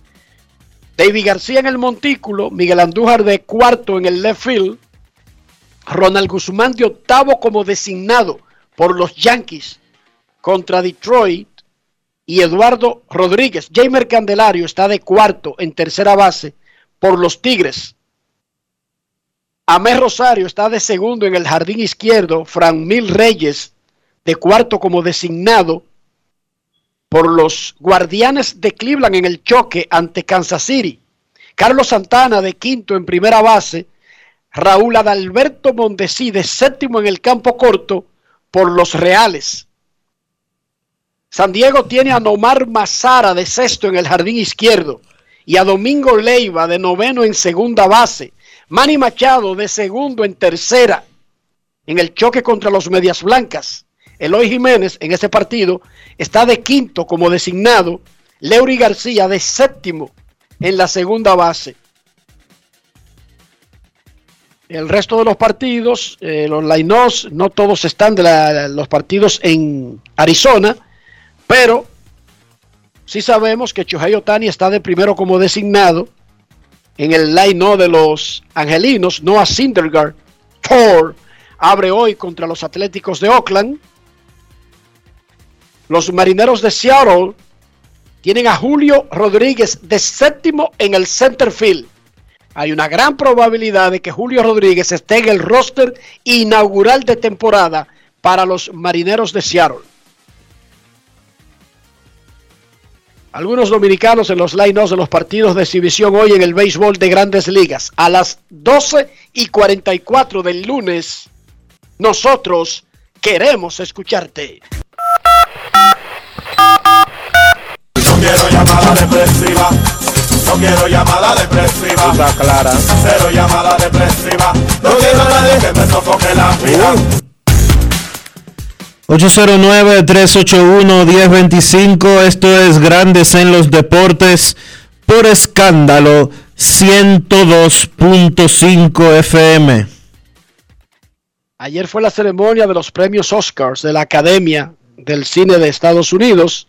David García en el montículo. Miguel Andújar de cuarto en el left field. Ronald Guzmán de octavo como designado por los Yankees contra Detroit y Eduardo Rodríguez. Jamer Candelario está de cuarto en tercera base por los Tigres. Amé Rosario está de segundo en el jardín izquierdo. Fran Mil Reyes de cuarto como designado por los Guardianes de Cleveland en el choque ante Kansas City. Carlos Santana de quinto en primera base. Raúl Adalberto Mondesi de séptimo en el campo corto por los Reales. San Diego tiene a Nomar Mazara de sexto en el jardín izquierdo y a Domingo Leiva de noveno en segunda base. Manny Machado de segundo en tercera en el choque contra los Medias Blancas. Eloy Jiménez en ese partido está de quinto como designado. Leury García de séptimo en la segunda base. El resto de los partidos, eh, los Lainos, no todos están de los partidos en Arizona. Pero sí sabemos que Chohei Otani está de primero como designado en el line de los angelinos, Noah Syndergaard. Thor abre hoy contra los Atléticos de Oakland. Los marineros de Seattle tienen a Julio Rodríguez de séptimo en el center field. Hay una gran probabilidad de que Julio Rodríguez esté en el roster inaugural de temporada para los marineros de Seattle. Algunos dominicanos en los line-ups de los partidos de exhibición hoy en el béisbol de grandes ligas. A las 12 y 44 del lunes, nosotros queremos escucharte. No quiero llamada depresiva. No quiero llamada depresiva. Está clara. Cero llamada depresiva. No quiero a nadie que me sofoque la vida. 809-381-1025, esto es Grandes en los Deportes por escándalo 102.5 FM. Ayer fue la ceremonia de los premios Oscars de la Academia del Cine de Estados Unidos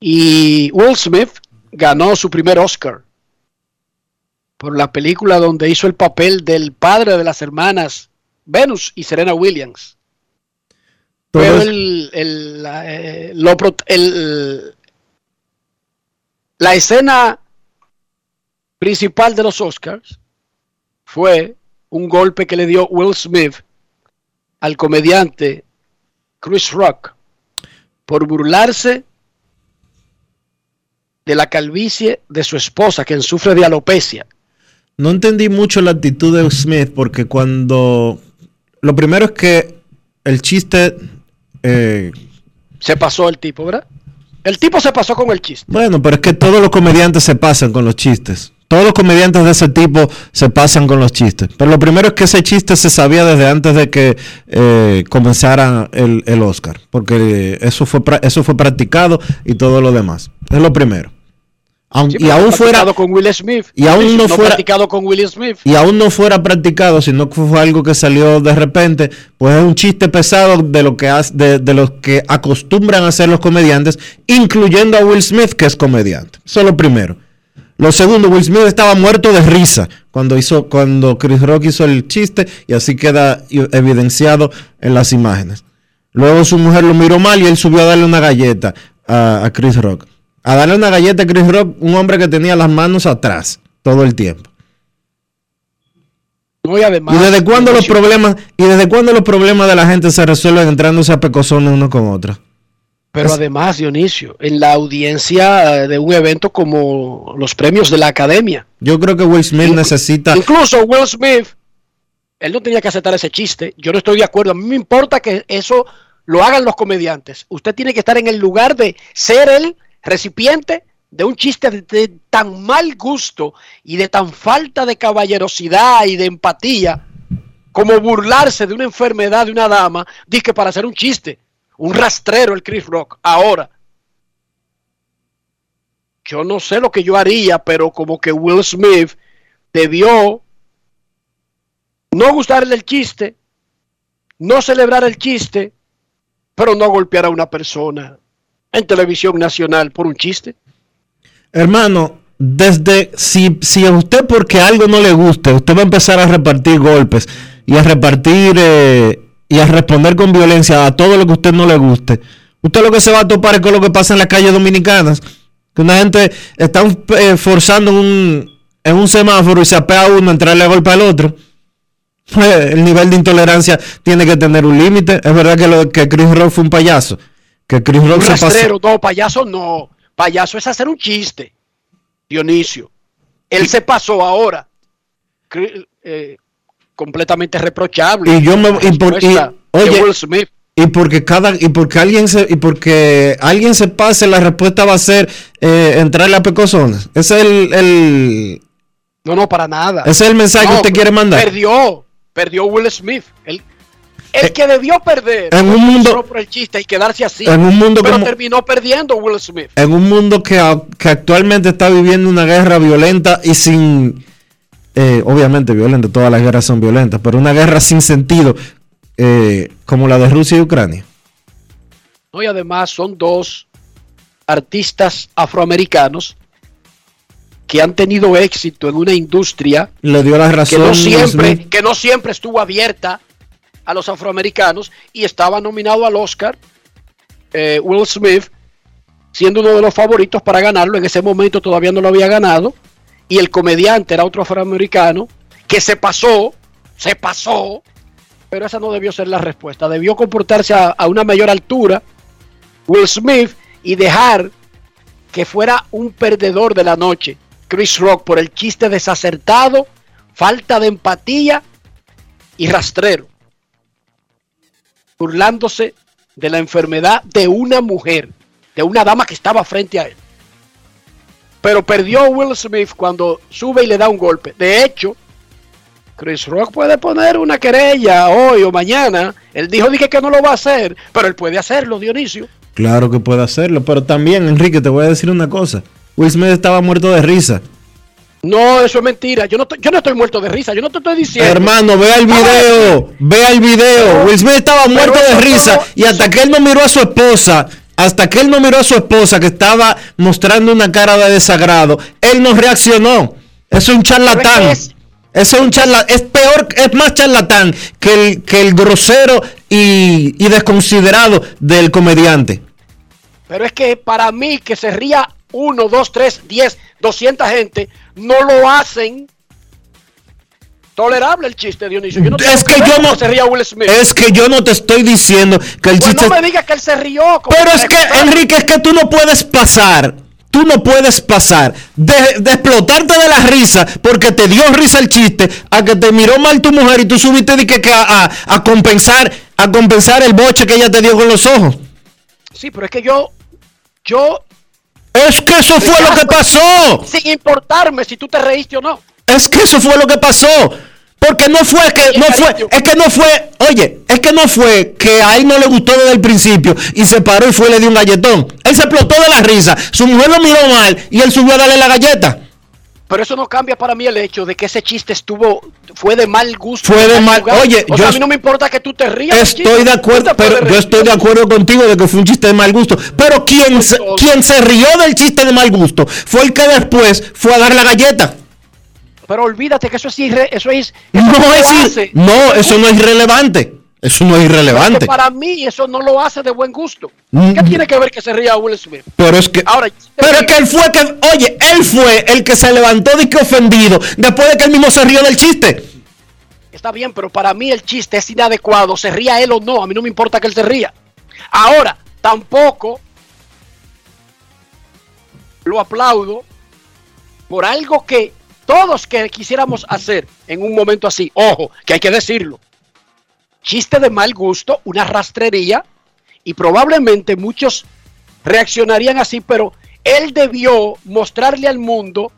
y Will Smith ganó su primer Oscar por la película donde hizo el papel del padre de las hermanas Venus y Serena Williams. Pero el, eh, lo, el, la escena principal de los Oscars fue un golpe que le dio Will Smith al comediante Chris Rock por burlarse de la calvicie de su esposa, quien sufre de alopecia. No entendí mucho la actitud de Smith porque cuando... Lo primero es que el chiste... eh, Se pasó el tipo, ¿verdad? El tipo se pasó con el chiste. bueno, pero es que todos los comediantes se pasan con los chistes. Todos los comediantes de ese tipo se pasan con los chistes. Pero lo primero es que ese chiste se sabía desde antes de que eh, comenzara el, el Oscar. Porque eso fue, eso fue practicado y todo lo demás. Es lo primero. Aun- Sí, y aún fuera... practicado con Will Smith. y aún no fuera- practicado con Will Smith. y aún no fuera practicado, sino que fue algo que salió de repente, pues es un chiste pesado de lo que hace- de, de lo que acostumbran a hacer los comediantes, incluyendo a Will Smith, que es comediante. Eso es lo primero. Lo segundo, Will Smith estaba muerto de risa cuando hizo, cuando Chris Rock hizo el chiste, y así queda evidenciado en las imágenes. Luego su mujer lo miró mal y él subió a darle una galleta a, a Chris Rock. A darle una galleta a Chris Rock, un hombre que tenía las manos atrás todo el tiempo. No, y además, ¿Y desde cuándo los problemas y desde cuándo los problemas de la gente se resuelven entrándose a pecosones uno con otro? Pero además, Dionisio, en la audiencia eh, de un evento como los premios de la academia. Yo creo que Will Smith necesita Incluso Will Smith, él no tenía que aceptar ese chiste. Yo no estoy de acuerdo. A mí me importa que eso lo hagan los comediantes. Usted tiene que estar en el lugar de ser el recipiente de un chiste de, tan mal gusto y de tan falta de caballerosidad y de empatía como burlarse de una enfermedad de una dama, dice para hacer un chiste. Un rastrero el Chris Rock. Ahora, yo no sé lo que yo haría, pero como que Will Smith debió no gustarle el chiste, no celebrar el chiste, pero no golpear a una persona en televisión nacional por un chiste. Hermano, desde si, si a usted porque algo no le guste, usted va a empezar a repartir golpes y a repartir eh, y a responder con violencia a todo lo que usted no le guste. Usted lo que se va a topar es con lo que pasa en las calles dominicanas. Que una gente está eh, forzando un, en un semáforo y se apea a uno a entrarle a golpe al otro. El nivel de intolerancia tiene que tener un límite. Es verdad que, lo, que Chris Rock fue un payaso. Que Chris Rock Un se pasó. rastrero, no, payaso no. Payaso es hacer un chiste. Dionisio. Él se pasó ahora. Eh, completamente reprochable. Y yo me y por- y- oye, Will Smith. y porque cada y porque alguien se y porque alguien se pase la respuesta va a ser eh, entrarle a pecosones. Ese es el, el- No, no, para nada. ese es el mensaje que usted quiere mandar. Perdió, perdió Will Smith. El, el que debió perder en un mundo- por el chiste y quedarse así. en un mundo pero como- terminó perdiendo Will Smith. En un mundo que, actualmente está viviendo una guerra violenta y sin eh, obviamente violenta, todas las guerras son violentas, pero una guerra sin sentido eh, como la de Rusia y Ucrania. ¿no? Y además son dos artistas afroamericanos que han tenido éxito en una industria Le dio la que no siempre, que no siempre estuvo abierta a los afroamericanos y estaba nominado al Oscar eh, Will Smith siendo uno de los favoritos para ganarlo. En ese momento todavía no lo había ganado. Y el comediante era otro afroamericano que se pasó se pasó pero esa no debió ser la respuesta. Debió comportarse a, a una mayor altura Will Smith y dejar que fuera un perdedor de la noche Chris Rock por el chiste desacertado falta de empatía y rastrero, burlándose de la enfermedad de una mujer, de una dama que estaba frente a él. Pero perdió Will Smith cuando sube y le da un golpe. De hecho, Chris Rock puede poner una querella hoy o mañana. Él dijo dije que no lo va a hacer, pero él puede hacerlo, Dionisio. Claro que puede hacerlo, pero también, Enrique, te voy a decir una cosa. Will Smith estaba muerto de risa. No, eso es mentira. Yo no, estoy- yo no estoy muerto de risa. Yo no te estoy diciendo. Hermano, vea el video, vea el video. Will Smith estaba muerto de risa y hasta que él no miró a su esposa, hasta que él no miró a su esposa que estaba mostrando una cara de desagrado, él no reaccionó. Eso es un charlatán. Es Eso es un charlatán. Es peor, es más charlatán que el, que el grosero y, y desconsiderado del comediante. Pero es que para mí que se ría uno, dos, tres, diez, 200 gente, no lo hacen tolerable el chiste, Dionisio. Yo no Es que ver yo no, se ría Will Smith. es que yo no te estoy diciendo que el Pues chiste no me digas que él se rió. Pero que es que. Enrique, es que tú no puedes pasar. Tú no puedes pasar de, de explotarte de la risa porque te dio risa el chiste a que te miró mal tu mujer y tú subiste de que, que a, a- a compensar a compensar el boche que ella te dio con los ojos. Sí, pero es que yo, yo, Es que eso fue lo que pasó. sin importarme si tú te reíste o no. Es que eso fue lo que pasó. Porque no fue que no fue, es que no fue, oye, es que no fue que a él no le gustó desde el principio y se paró y fue y le dio un galletón. Él se explotó de la risa, su mujer lo miró mal y él subió a darle la galleta. Pero eso no cambia para mí el hecho de que ese chiste estuvo, fue de mal gusto. Fue de mal lugar. oye, o yo sea, a mí no me importa que tú te rías. Estoy de acuerdo, pero yo estoy de acuerdo contigo de que fue un chiste de mal gusto. Pero quien se, quien se rió del chiste de mal gusto fue el que después fue a dar la galleta. Pero olvídate que eso es irre, eso es. No eso lo es ir- no, eso no es irrelevante. Eso no es Porque irrelevante. para mí eso no lo hace de buen gusto. Mm. ¿Qué tiene que ver que se ría Will Smith? Pero es que Ahora, Pero es que él fue que, oye, él fue el que se levantó de que ofendido después de que él mismo se rió del chiste. Está bien, pero para mí el chiste es inadecuado, se ría él o no, a mí no me importa que él se ría. Ahora, tampoco lo aplaudo por algo que todos que quisiéramos hacer en un momento así, ojo, que hay que decirlo. Chiste de mal gusto, una rastrería, y probablemente muchos reaccionarían así, pero él debió mostrarle al mundo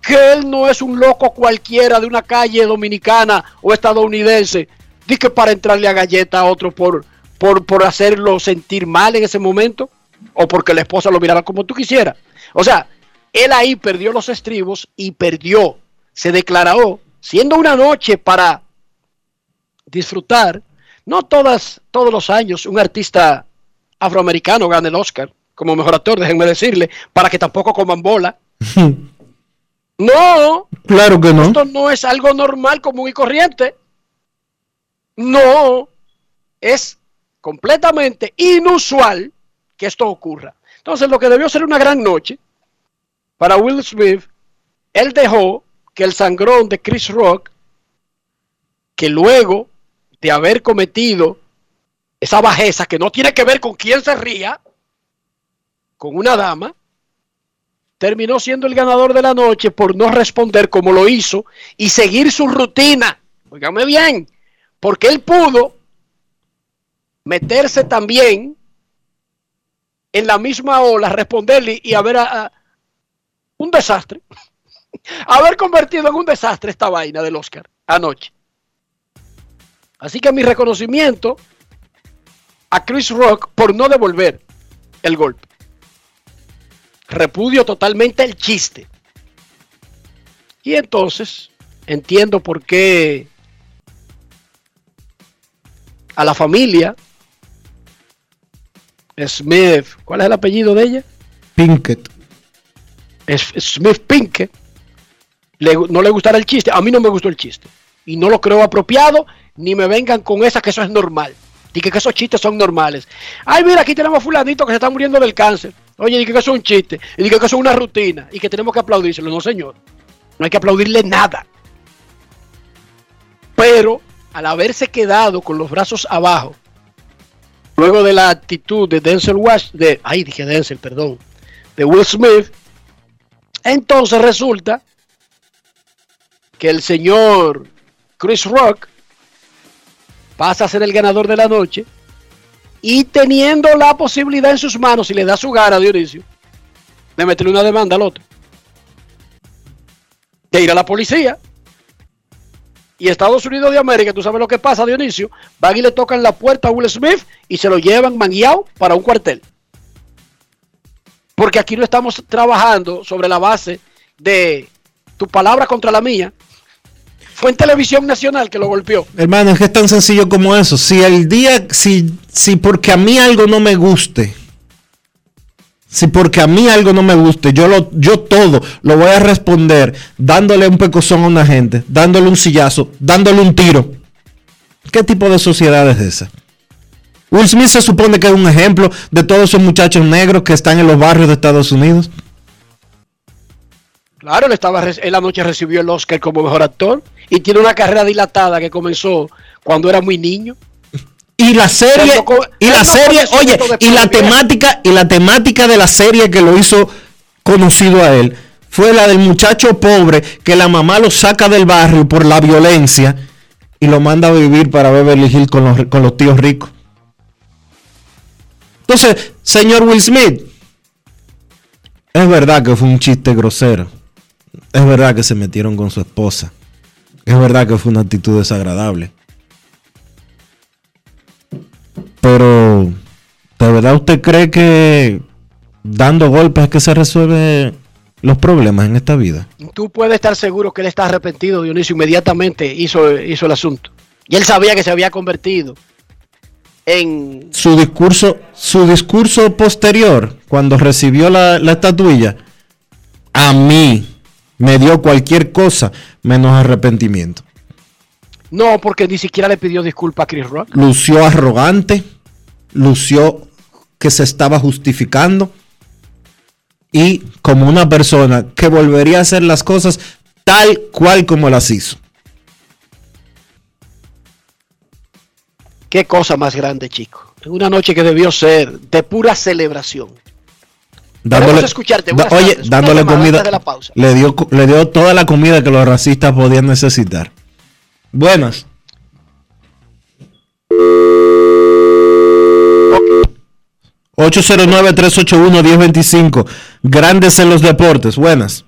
que él no es un loco cualquiera de una calle dominicana o estadounidense, di que para entrarle a galleta a otro por, por, por hacerlo sentir mal en ese momento, o porque la esposa lo mirara como tú quisieras. O sea, él ahí perdió los estribos y perdió, se declaró, siendo una noche para disfrutar, no todas, todos los años un artista afroamericano gana el Oscar como mejor actor, déjenme decirle, para que tampoco coman bola. No, Claro que no. esto no es algo normal, común y corriente. No, es completamente inusual que esto ocurra. Entonces, lo que debió ser una gran noche para Will Smith, él dejó que el sangrón de Chris Rock, que luego de haber cometido esa bajeza que no tiene que ver con quién se ría, con una dama, terminó siendo el ganador de la noche por no responder como lo hizo y seguir su rutina. Óigame bien, porque él pudo meterse también en la misma ola, responderle y haber a- a- un desastre. haber convertido en un desastre esta vaina del Oscar anoche. Así que mi reconocimiento a Chris Rock por no devolver el golpe repudio totalmente el chiste. Y entonces entiendo por qué a la familia Smith, ¿cuál es el apellido de ella? Pinkett. Smith Pinkett, no le gustará el chiste. A mí no me gustó el chiste. Y no lo creo apropiado, ni me vengan con esa que eso es normal. Dije que esos chistes son normales. Ay, mira, aquí tenemos a fulanito que se está muriendo del cáncer. Oye, dije que eso es un chiste. Y dije que eso es una rutina. Y que tenemos que aplaudírselo. No, señor. No hay que aplaudirle nada. Pero al haberse quedado con los brazos abajo, luego de la actitud de Denzel Wash, de, ay, dije Denzel, perdón, de Will Smith, entonces resulta que el señor Chris Rock pasa a ser el ganador de la noche y teniendo la posibilidad en sus manos, si le da su gana a Dionisio, de meterle una demanda al otro, de ir a la policía. Y Estados Unidos de América, tú sabes lo que pasa, Dionisio, van y le tocan la puerta a Will Smith y se lo llevan mangueado para un cuartel. Porque aquí no estamos trabajando sobre la base de tu palabra contra la mía. Fue en televisión nacional que lo golpeó. Hermano, es que es tan sencillo como eso. Si el día, si, si porque a mí algo no me guste, si porque a mí algo no me guste, yo lo, yo todo lo voy a responder dándole un pecozón a una gente, dándole un sillazo, dándole un tiro. ¿Qué tipo de sociedad es esa? Will Smith se supone que es un ejemplo de todos esos muchachos negros que están en los barrios de Estados Unidos. Claro, él, estaba, re- él anoche recibió el Oscar como mejor actor y tiene una carrera dilatada que comenzó cuando era muy niño. Y la serie, y la serie, oye, y la temática, y la temática de la serie que lo hizo conocido a él fue la del muchacho pobre que la mamá lo saca del barrio por la violencia y lo manda a vivir para Beverly Hills con los, con los tíos ricos. Entonces, señor Will Smith, es verdad que fue un chiste grosero. Es verdad que se metieron con su esposa. Es verdad que fue una actitud desagradable. Pero, ¿de verdad usted cree que dando golpes es que se resuelven los problemas en esta vida? Tú puedes estar seguro que él está arrepentido, Dionisio. Inmediatamente hizo, hizo el asunto. Y él sabía que se había convertido en... Su discurso, su discurso posterior, cuando recibió la, la estatuilla, a mí me dio cualquier cosa menos arrepentimiento. No, porque ni siquiera le pidió disculpas a Chris Rock. Lució arrogante, lució que se estaba justificando y como una persona que volvería a hacer las cosas tal cual como las hizo. Qué cosa más grande, chico. En una noche que debió ser de pura celebración. Queremos escucharte. da- Buenas oye, tardes. Dándole comida, antes de la pausa. le dio, le dio toda la comida que los racistas podían necesitar. Buenas. Ok. 809-381-1025. Grandes en los deportes. Buenas.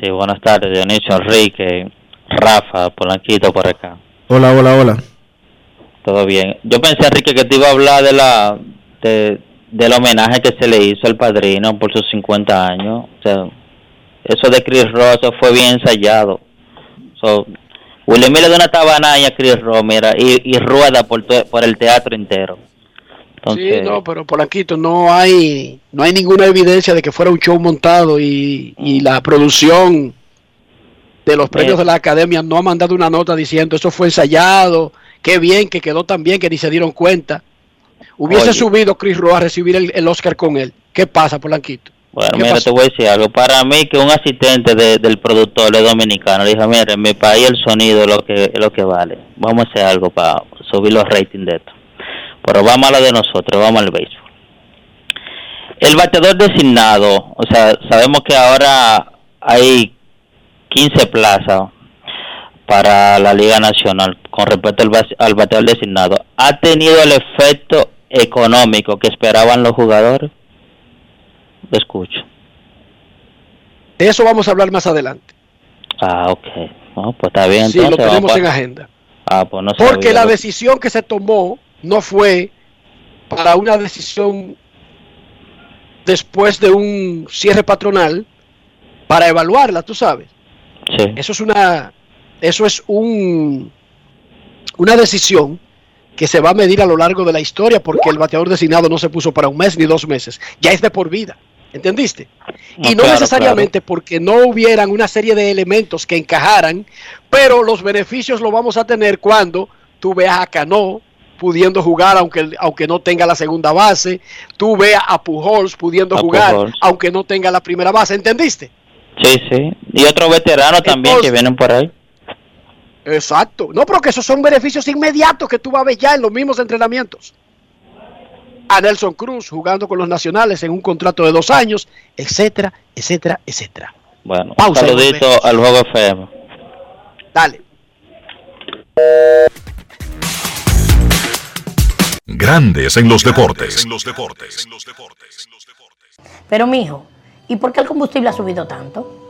Sí, buenas tardes, Dionisio, Enrique, Rafa, Polanquito por acá. Hola, hola, hola. Todo bien. Yo pensé, Enrique, que te iba a hablar de la de, del homenaje que se le hizo al padrino por sus 50 años. O sea, eso de Chris eso fue bien ensayado. So, William le da una tabanaña a Chris Rock, mira, y, y rueda por, por el teatro entero. Entonces, Sí, no, pero Polanquito, no hay, no hay ninguna evidencia de que fuera un show montado y, y la producción de los premios de la academia no ha mandado una nota diciendo eso fue ensayado, qué bien, que quedó tan bien que ni se dieron cuenta. Hubiese Oye. subido Chris Rock a recibir el, el Oscar con él. ¿Qué pasa, Polanquito? Bueno, ¿Qué mira, te voy a decir algo. Para mí, que un asistente de- del productor es dominicano, le dijo, mira, en mi país el sonido es lo que, es lo que vale. Vamos a hacer algo para subir los ratings de esto. Pero vamos a lo de nosotros, vamos al béisbol. El bateador designado, o sea, sabemos que ahora hay 15 plazas para la Liga Nacional con respecto al, al bateador designado. ¿Ha tenido el efecto económico que esperaban los jugadores? Lo escucho. De eso vamos a hablar más adelante. Ah, ok. No, pues está bien. Sí, lo tenemos en agenda. Ah, pues no Porque la decisión que se tomó no fue para una decisión después de un cierre patronal para evaluarla, tú sabes. Sí. Eso es una eso es un una decisión que se va a medir a lo largo de la historia porque el bateador designado no se puso para un mes ni dos meses, ya es de por vida. ¿Entendiste? y no claro, necesariamente porque no hubieran una serie de elementos que encajaran, pero los beneficios los vamos a tener cuando tú veas a Cano pudiendo jugar aunque, aunque no tenga la segunda base, tú veas a Pujols pudiendo A jugar Pujols. aunque no tenga la primera base, ¿entendiste? Sí, sí. Y otros veteranos también que vienen por ahí. Exacto. No, pero que esos son beneficios inmediatos que tú vas a ver ya en los mismos entrenamientos. A Nelson Cruz jugando con los nacionales en un contrato de dos años, etcétera, etcétera, etcétera. Bueno, Pausa, un saludito al Juego FM. Dale. Grandes en los deportes. Pero mijo, ¿y por qué el combustible ha subido tanto?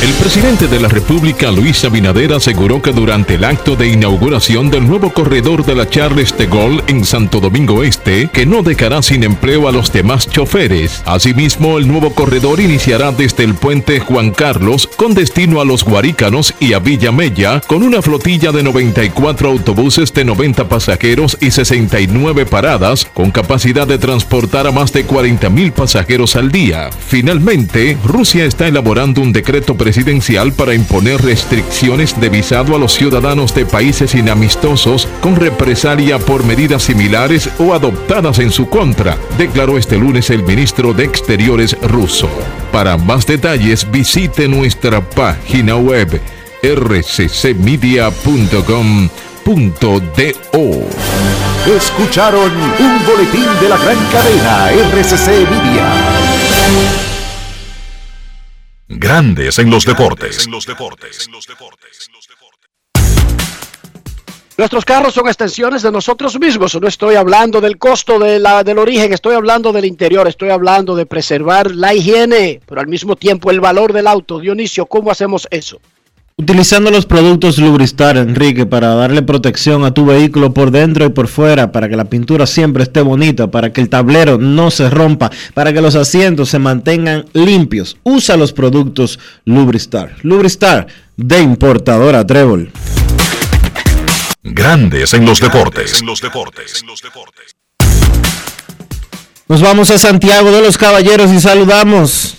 El presidente de la República, Luis Abinader, aseguró que durante el acto de inauguración del nuevo corredor de la Charles de Gaulle en Santo Domingo Este, que no dejará sin empleo a los demás choferes. Asimismo, el nuevo corredor iniciará desde el puente Juan Carlos con destino a los Guarícanos y a Villa Mella, con una flotilla de 94 autobuses de 90 pasajeros y 69 paradas, con capacidad de transportar a más de 40 mil pasajeros al día. Finalmente, Rusia está elaborando un decreto presidencial para imponer restricciones de visado a los ciudadanos de países inamistosos con represalia por medidas similares o adoptadas en su contra, declaró este lunes el ministro de Exteriores ruso. Para más detalles visite nuestra página web rccmedia.com.do. Escucharon un boletín de la gran cadena RCC Media. Grandes en los deportes. Nuestros carros son extensiones de nosotros mismos. No estoy hablando del costo de la, del origen, estoy hablando del interior, estoy hablando de preservar la higiene, pero al mismo tiempo el valor del auto. Dionisio, ¿cómo hacemos eso? Utilizando los productos Lubristar, Enrique, para darle protección a tu vehículo por dentro y por fuera, para que la pintura siempre esté bonita, para que el tablero no se rompa, para que los asientos se mantengan limpios. Usa los productos Lubristar. Lubristar de importadora Trébol. Grandes en los deportes. Nos vamos a Santiago de los Caballeros y saludamos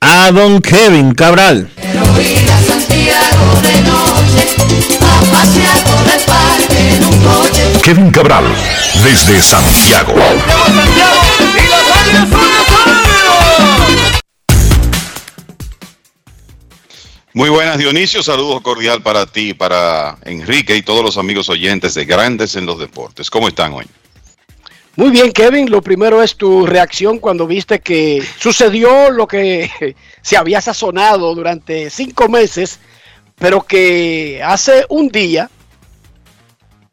a don Kevin Cabral. Kevin Cabral, desde Santiago. Muy buenas Dionisio, saludos cordial para ti, para Enrique y todos los amigos oyentes de Grandes en los Deportes. ¿Cómo están hoy? Muy bien, Kevin. Lo primero es tu reacción cuando viste que sucedió lo que se había sazonado durante cinco meses, pero que hace un día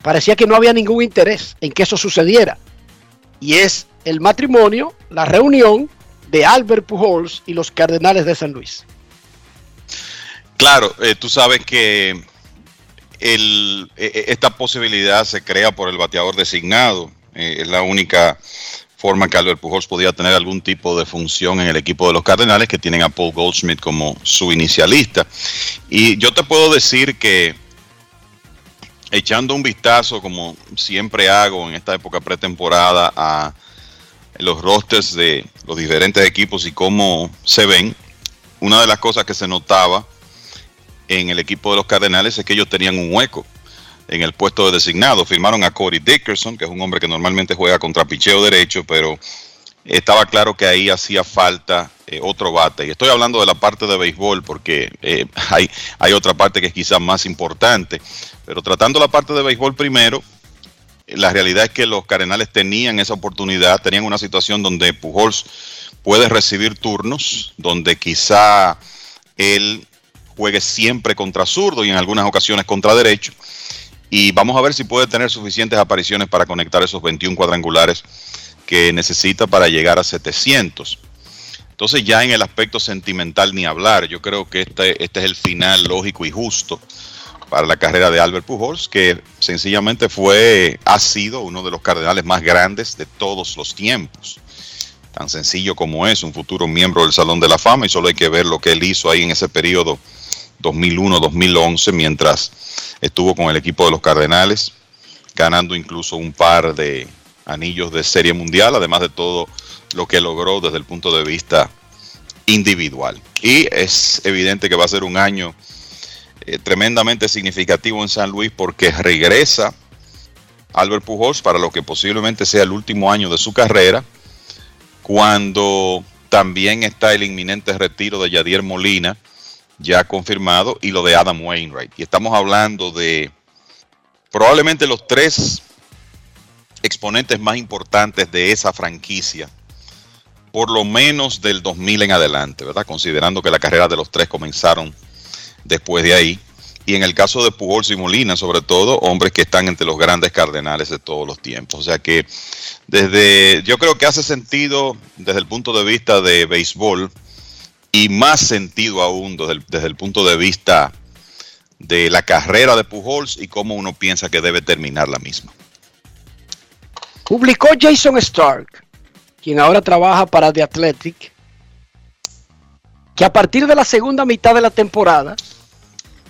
parecía que no había ningún interés en que eso sucediera. Y es el matrimonio, la reunión de Albert Pujols y los Cardenales de San Luis. Claro, eh, tú sabes que e- e- esta posibilidad se crea por el bateador designado. Eh, es la única forma que Albert Pujols podía tener algún tipo de función en el equipo de los Cardenales, que tienen a Paul Goldschmidt como su inicialista. Y yo te puedo decir que echando un vistazo, como siempre hago en esta época pretemporada, a los rosters de los diferentes equipos y cómo se ven, una de las cosas que se notaba en el equipo de los Cardenales es que ellos tenían un hueco en el puesto de designado. Firmaron a Corey Dickerson, que es un hombre que normalmente juega contra picheo derecho, pero estaba claro que ahí hacía falta eh, otro bate. Y estoy hablando de la parte de béisbol porque eh, hay, hay otra parte que es quizás más importante. Pero tratando la parte de béisbol primero, la realidad es que los Cardenales tenían esa oportunidad, tenían una situación donde Pujols puede recibir turnos, donde quizá él juegue siempre contra zurdo y en algunas ocasiones contra derecho. Y vamos a ver si puede tener suficientes apariciones para conectar esos 21 cuadrangulares que necesita para llegar a 700. Entonces ya en el aspecto sentimental ni hablar, yo creo que este, este es el final lógico y justo para la carrera de Albert Pujols, que sencillamente fue, ha sido uno de los cardenales más grandes de todos los tiempos. Tan sencillo como es, un futuro miembro del Salón de la Fama, y solo hay que ver lo que él hizo ahí en ese periodo 2001-2011, mientras estuvo con el equipo de los Cardenales, ganando incluso un par de anillos de serie mundial, además de todo lo que logró desde el punto de vista individual. Y es evidente que va a ser un año eh, tremendamente significativo en San Luis porque regresa Albert Pujols para lo que posiblemente sea el último año de su carrera, cuando también está el inminente retiro de Yadier Molina, ya confirmado, y lo de Adam Wainwright. Y estamos hablando de probablemente los tres exponentes más importantes de esa franquicia, por lo menos del 2000 en adelante, ¿verdad? Considerando que la carrera de los tres comenzaron después de ahí. Y en el caso de Pujols y Molina, sobre todo, hombres que están entre los grandes cardenales de todos los tiempos. O sea que desde, yo creo que hace sentido desde el punto de vista de béisbol y más sentido aún desde el, punto de vista de la carrera de Pujols y cómo uno piensa que debe terminar la misma. Publicó Jason Stark, quien ahora trabaja para The Athletic, que a partir de la segunda mitad de la temporada,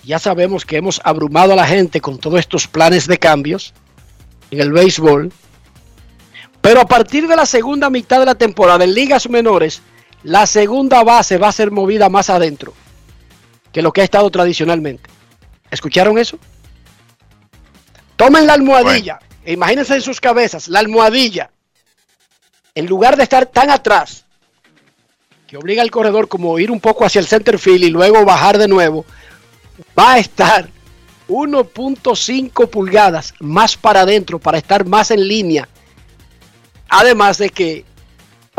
ya sabemos que hemos abrumado a la gente con todos estos planes de cambios en el béisbol, pero a partir de la segunda mitad de la temporada en ligas menores, la segunda base va a ser movida más adentro que lo que ha estado tradicionalmente. ¿Escucharon eso? Tomen la almohadilla, e imagínense en sus cabezas, la almohadilla, en lugar de estar tan atrás, que obliga al corredor como ir un poco hacia el center field y luego bajar de nuevo, va a estar 1.5 pulgadas más para adentro para estar más en línea. Además de que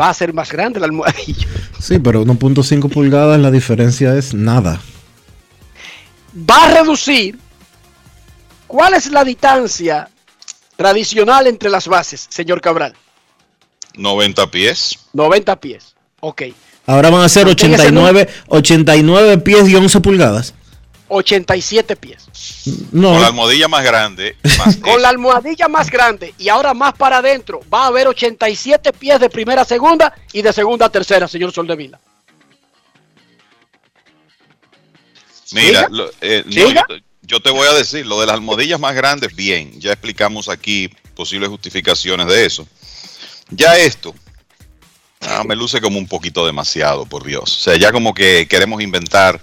va a ser más grande la almohadilla. Sí, pero 1.5 pulgadas la diferencia es nada. Va a reducir. ¿Cuál es la distancia tradicional entre las bases, señor Cabral? 90 pies. 90 pies. Ok. Ahora van a ser Manténgase en un- 89, 89 pies y 11 pulgadas. 87 pies. No. Con la almohadilla más grande, más Con la almohadilla más grande y ahora más para adentro, va a haber 87 pies de primera a segunda y de segunda a tercera, señor Soldevila. Mira, lo- eh, no, Siga. yo, yo te voy a decir, lo de las almohadillas más grandes, bien, ya explicamos aquí posibles justificaciones de eso. Ya esto, ah, me luce como un poquito demasiado, por Dios. O sea, ya como que queremos inventar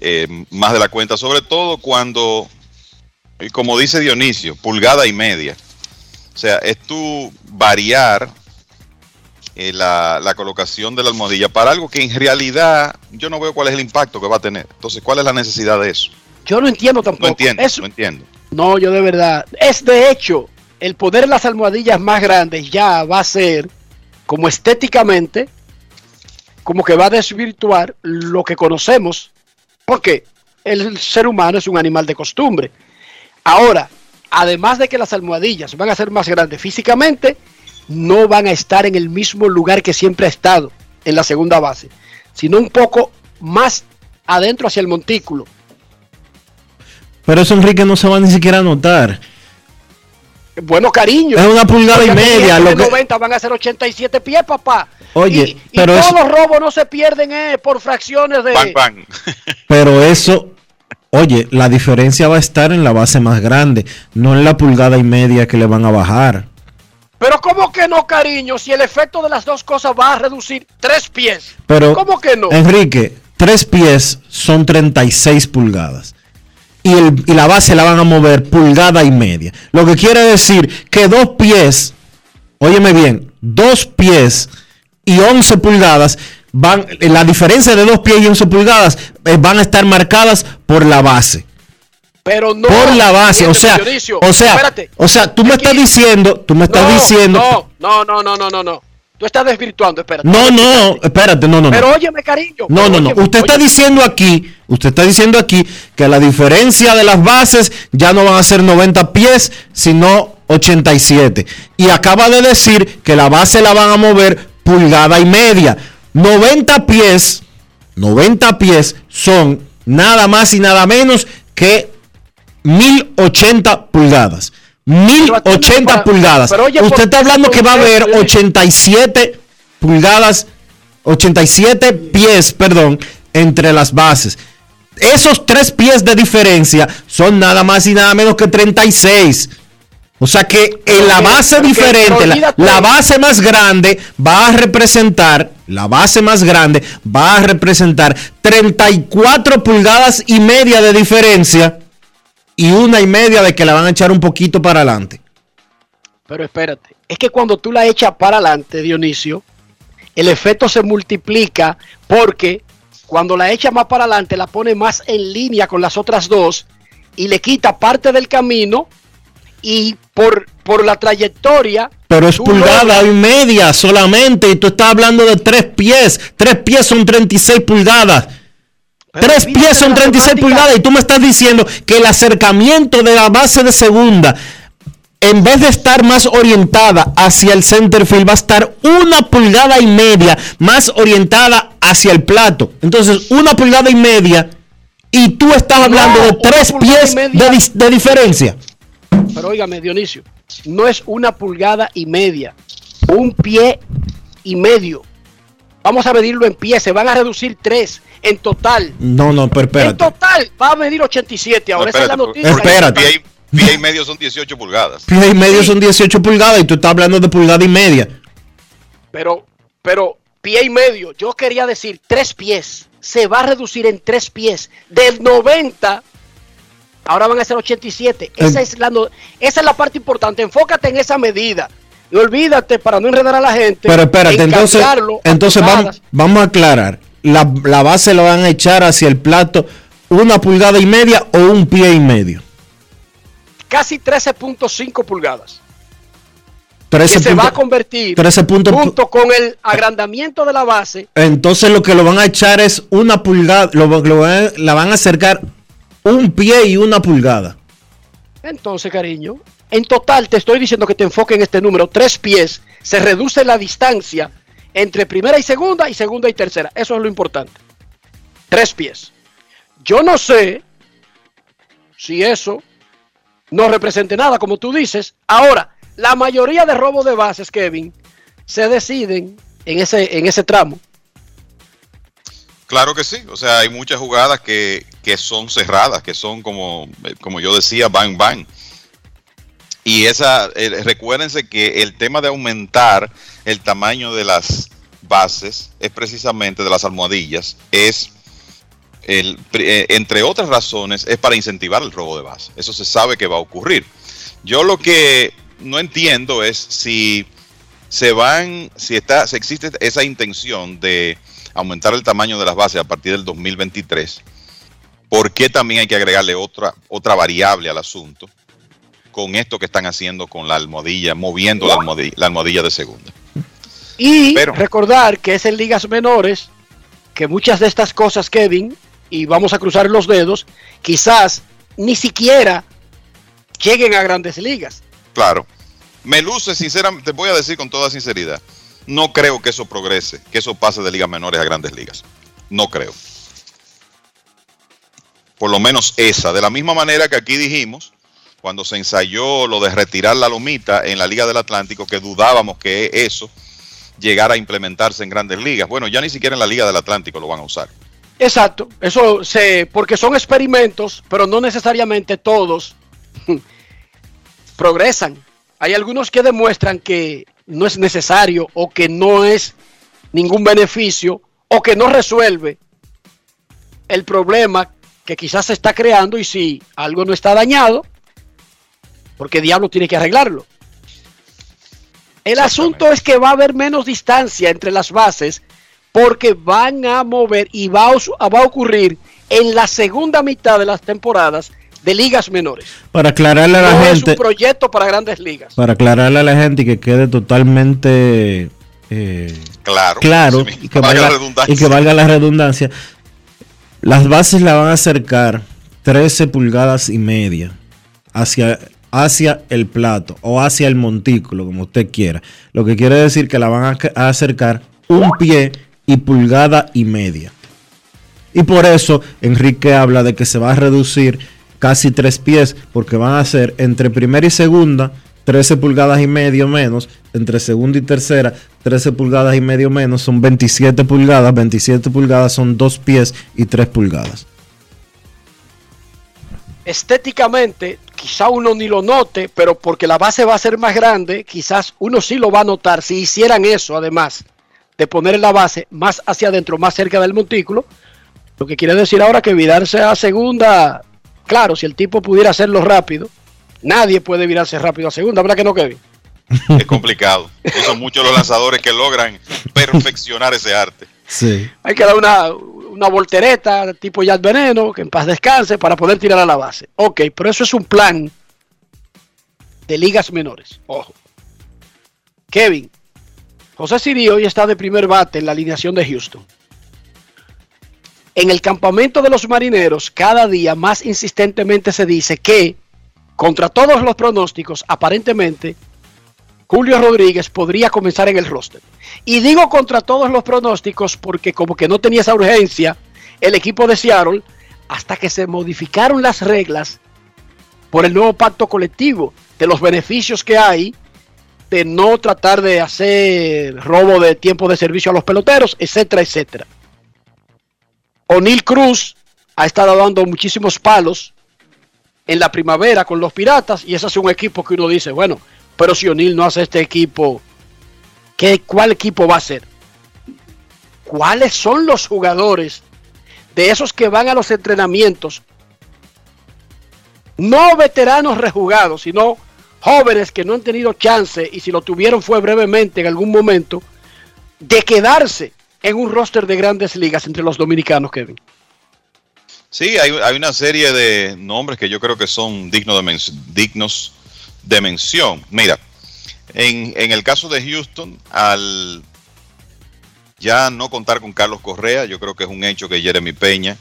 eh, más de la cuenta, sobre todo cuando, eh, como dice Dionisio, pulgada y media. O sea, es tú variar eh, la, la colocación de la almohadilla para algo que en realidad yo no veo cuál es el impacto que va a tener. Entonces, ¿cuál es la necesidad de eso? Yo no entiendo tampoco. No entiendo, Eso- no entiendo. No, yo de verdad. Es de hecho, el poner las almohadillas más grandes ya va a ser, como estéticamente, como que va a desvirtuar lo que conocemos, porque el ser humano es un animal de costumbre. Ahora, además de que las almohadillas van a ser más grandes físicamente, no van a estar en el mismo lugar que siempre ha estado en la segunda base, sino un poco más adentro hacia el montículo. Pero eso Enrique no se va ni siquiera a notar. Bueno, cariño. Es una pulgada y media, de lo que- 90 van a ser 87 pies, papá. Oye, y, y pero todos eso- los robos no se pierden eh, por fracciones de... Bang, bang. Pero eso, oye, la diferencia va a estar en la base más grande, no en la pulgada y media que le van a bajar. Pero ¿cómo que no, cariño? Si el efecto de las dos cosas va a reducir tres pies. Pero, ¿Cómo que no? Enrique, tres pies son 36 pulgadas. Y, el- y la base la van a mover pulgada y media. Lo que quiere decir que dos pies, óyeme bien, dos pies y 11 pulgadas van, la diferencia de dos pies y 11 pulgadas eh, van a estar marcadas por la base. Pero no. por la base, o sea, Dionisio, o sea, espérate. o sea, tú me estás diciendo, tú me estás No, diciendo, No, no, no, no, no, no. Tú estás desvirtuando, espérate. no, no, espérate, no, no, no. Pero óyeme, cariño. No, no, no. óyeme, Usted está óyeme. diciendo aquí, usted está diciendo aquí que la diferencia de las bases ya no van a ser 90 pies, sino 87. Y acaba de decir que la base la van a mover pulgada y media. 90 pies, 90 pies son nada más y nada menos que 1080 pulgadas. 1080 para- pulgadas. pero oye, Usted ¿por está hablando que va a haber concepto, Dionisio? 87 pulgadas, 87 pies, perdón, entre las bases. Esos tres pies de diferencia son nada más y nada menos que 36. O sea que en la base diferente, la base más grande va a representar, la base más grande va a representar 34 pulgadas y media de diferencia y una y media de que la van a echar un poquito para adelante. Pero espérate, es que cuando tú la echas para adelante, Dionisio, el efecto se multiplica porque cuando la echas más para adelante la pone más en línea con las otras dos y le quita parte del camino y por, por la trayectoria... Pero es pulgada y media solamente y tú estás hablando de tres pies. Tres pies son 36 pulgadas. Tres pies son 36 pulgadas y tú me estás diciendo que el acercamiento de la base de segunda, en vez de estar más orientada hacia el center field, va a estar una pulgada y media más orientada hacia el plato. Entonces, una pulgada y media y tú estás hablando No, de tres pies de, de diferencia. Pero óigame, Dionisio, no es una pulgada y media, un pie y medio. Vamos a medirlo en pies, se van a reducir tres en total. No, no, pero En espérate. total va a medir 87. Ahora No, esa es la espérate, noticia. Espérate. Pie y, pie y medio son 18 pulgadas. Pie y medio son 18 pulgadas y tú estás hablando de pulgada y media. Pero, pero pie y medio, yo quería decir tres pies. Se va a reducir en tres pies. Del 90, ahora van a ser 87. Esa, Eh. es la, no- esa es la parte importante. Enfócate en esa medida. Y olvídate, para no enredar a la gente. Pero espérate, en entonces, entonces vamos, vamos a aclarar. La, la base la van a echar hacia el plato una pulgada y media o un pie y medio. Casi 13.5 pulgadas. 13 que se va a convertir 13 punto- junto con el agrandamiento de la base Entonces lo que lo van a echar es una pulgada, lo, lo van a- la van a acercar un pie y una pulgada. Entonces, cariño, en total te estoy diciendo que te enfoque en este número, tres pies, se reduce la distancia entre primera y segunda y segunda y tercera. Eso es lo importante. Tres pies. Yo no sé si eso no represente nada, como tú dices. Ahora, la mayoría de robos de bases, Kevin, se deciden en ese, en ese tramo. Claro que sí, o sea, hay muchas jugadas que, que son cerradas, que son como, como yo decía, bang bang. Y esa, eh, recuérdense que el tema de aumentar el tamaño de las bases es precisamente de las almohadillas, es el, eh, entre otras razones, es para incentivar el robo de base. Eso se sabe que va a ocurrir. Yo lo que no entiendo es si se van, si está, si existe esa intención de aumentar el tamaño de las bases a partir del 2023, ¿por qué también hay que agregarle otra, otra variable al asunto con esto que están haciendo con la almohadilla, moviendo la almohadilla, la almohadilla de segunda? Y Pero- recordar que es en ligas menores que muchas de estas cosas, Kevin, y vamos a cruzar los dedos, quizás ni siquiera lleguen a grandes ligas. Claro. Me luce, sinceramente, te voy a decir con toda sinceridad, no creo que eso progrese, que eso pase de ligas menores a grandes ligas. No creo. por lo menos esa. De la misma manera que aquí dijimos, cuando se ensayó lo de retirar la lomita en la Liga del Atlántico, que dudábamos que eso llegara a implementarse en grandes ligas. Bueno, ya ni siquiera en la Liga del Atlántico lo van a usar. Exacto, eso se, porque son experimentos, pero no necesariamente todos progresan. Hay algunos que demuestran que no es necesario o que no es ningún beneficio o que no resuelve el problema que quizás se está creando y si algo no está dañado, porque diablo tiene que arreglarlo. El asunto es que va a haber menos distancia entre las bases porque van a mover y va a, va a ocurrir en la segunda mitad de las temporadas de ligas menores. Para aclararle a la no gente. Es un proyecto para grandes ligas. Para aclararle a la gente y que quede totalmente eh, claro, claro y, que valga, y que valga la redundancia. Las bases la van a acercar 13 pulgadas y media hacia, hacia el plato o hacia el montículo, como usted quiera. Lo que quiere decir que la van a, acercar un pie y pulgada y media. Y por eso Enrique habla de que se va a reducir casi tres pies, porque van a ser entre primera y segunda 13 pulgadas y medio menos, entre segunda y tercera 13 pulgadas y medio menos, son 27 pulgadas, 27 pulgadas son dos pies y 3 pulgadas. Estéticamente, quizá uno ni lo note, pero porque la base va a ser más grande, quizás uno sí lo va a notar si hicieran eso, además de poner la base más hacia adentro, más cerca del montículo. Lo que quiere decir ahora que virarse a segunda, claro, si el tipo pudiera hacerlo rápido, nadie puede virarse rápido a segunda, ¿verdad que no, Kevin? Es complicado. Y son muchos los lanzadores que logran perfeccionar ese arte. Sí. Hay que dar una, una voltereta tipo Yad Veneno, que en paz descanse, para poder tirar a la base. Ok, pero eso es un plan de ligas menores. Ojo. Kevin, José Siri hoy está de primer bate en la alineación de Houston. En el campamento de los marineros, cada día más insistentemente se dice que, contra todos los pronósticos, aparentemente, Julio Rodríguez podría comenzar en el roster. Y digo contra todos los pronósticos porque como que no tenía esa urgencia el equipo de Seattle hasta que se modificaron las reglas por el nuevo pacto colectivo de los beneficios que hay de no tratar de hacer robo de tiempo de servicio a los peloteros, etcétera, etcétera. O'Neill Cruz ha estado dando muchísimos palos en la primavera con los Piratas y ese es un equipo que uno dice, bueno, pero si O'Neill no hace este equipo, ¿qué, ¿cuál equipo va a ser? ¿Cuáles son los jugadores de esos que van a los entrenamientos? No veteranos rejugados, sino jóvenes que no han tenido chance y si lo tuvieron fue brevemente en algún momento de quedarse en un roster de grandes ligas entre los dominicanos, Kevin. Sí, hay, hay una serie de nombres que yo creo que son dignos de, dignos de mención. Mira, en, en, el caso de Houston, al ya no contar con Carlos Correa, yo creo que es un hecho que Jeremy Peña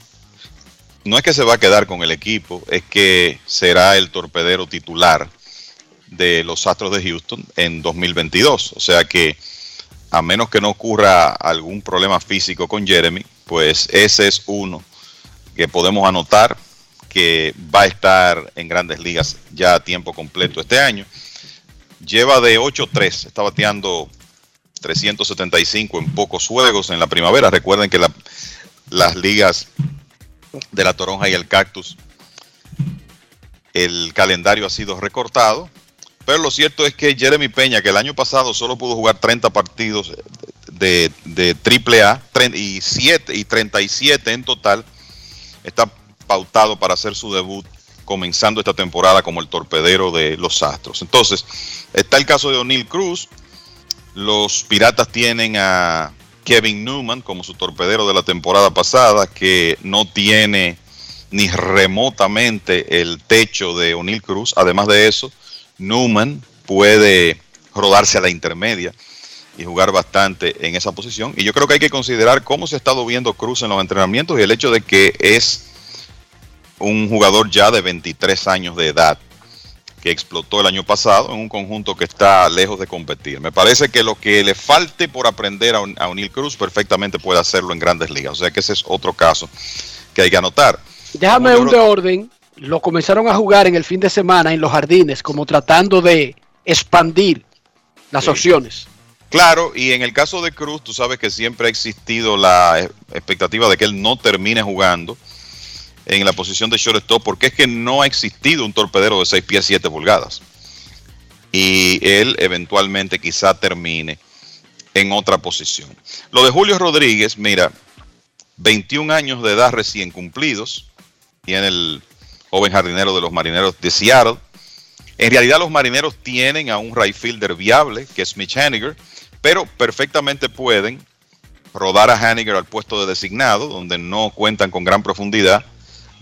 no es que se va a quedar con el equipo, es que será el torpedero titular de los Astros de Houston en 2022. O sea que a menos que no ocurra algún problema físico con Jeremy, pues ese es uno que podemos anotar que va a estar en grandes ligas ya a tiempo completo este año. Lleva de 8-3, está bateando 375 en pocos juegos en la primavera. Recuerden que la, las ligas de la toronja y el cactus, el calendario ha sido recortado. Pero lo cierto es que Jeremy Peña, que el año pasado solo pudo jugar 30 partidos de, de AAA y, 7, y 37 en total, está pautado para hacer su debut comenzando esta temporada como el torpedero de los Astros. Entonces, está el caso de O'Neill Cruz. Los Piratas tienen a Kevin Newman como su torpedero de la temporada pasada, que no tiene ni remotamente el techo de O'Neill Cruz. Además de eso, Newman puede rodarse a la intermedia y jugar bastante en esa posición. Y yo creo que hay que considerar cómo se ha estado viendo Cruz en los entrenamientos y el hecho de que es un jugador ya de 23 años de edad que explotó el año pasado en un conjunto que está lejos de competir. Me parece que lo que le falte por aprender a O'Neill Cruz perfectamente puede hacerlo en grandes ligas. O sea que ese es otro caso que hay que anotar. Déjame un de orden. Lo comenzaron a jugar en el fin de semana en los jardines, como tratando de expandir las Sí. opciones. Claro, y en el caso de Cruz, tú sabes que siempre ha existido la eh, expectativa de que él no termine jugando en la posición de shortstop, porque es que no ha existido un torpedero de 6 pies 7 pulgadas. Y él eventualmente quizá termine en otra posición. Lo de Julio Rodríguez, mira, 21 años de edad recién cumplidos, tiene el joven jardinero de los marineros de Seattle. En realidad los marineros tienen a un right fielder viable, que es Mitch Haniger, pero perfectamente pueden rodar a Haniger al puesto de designado, donde no cuentan con gran profundidad,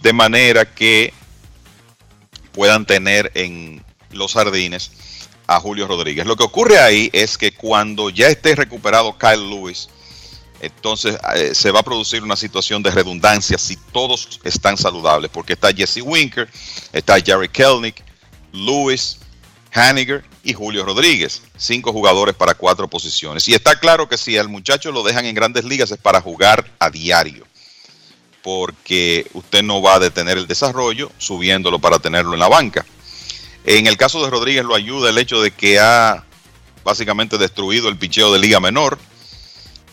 de manera que puedan tener en los jardines a Julio Rodríguez. Lo que ocurre ahí es que cuando ya esté recuperado Kyle Lewis, entonces eh, se va a producir una situación de redundancia si todos están saludables, porque está Jesse Winker, está Jerry Kelnick, Lewis, Haniger y Julio Rodríguez. Cinco jugadores para cuatro posiciones. Y está claro que si al muchacho lo dejan en grandes ligas es para jugar a diario, porque usted no va a detener el desarrollo subiéndolo para tenerlo en la banca. En el caso de Rodríguez lo ayuda el hecho de que ha básicamente destruido el picheo de Liga Menor,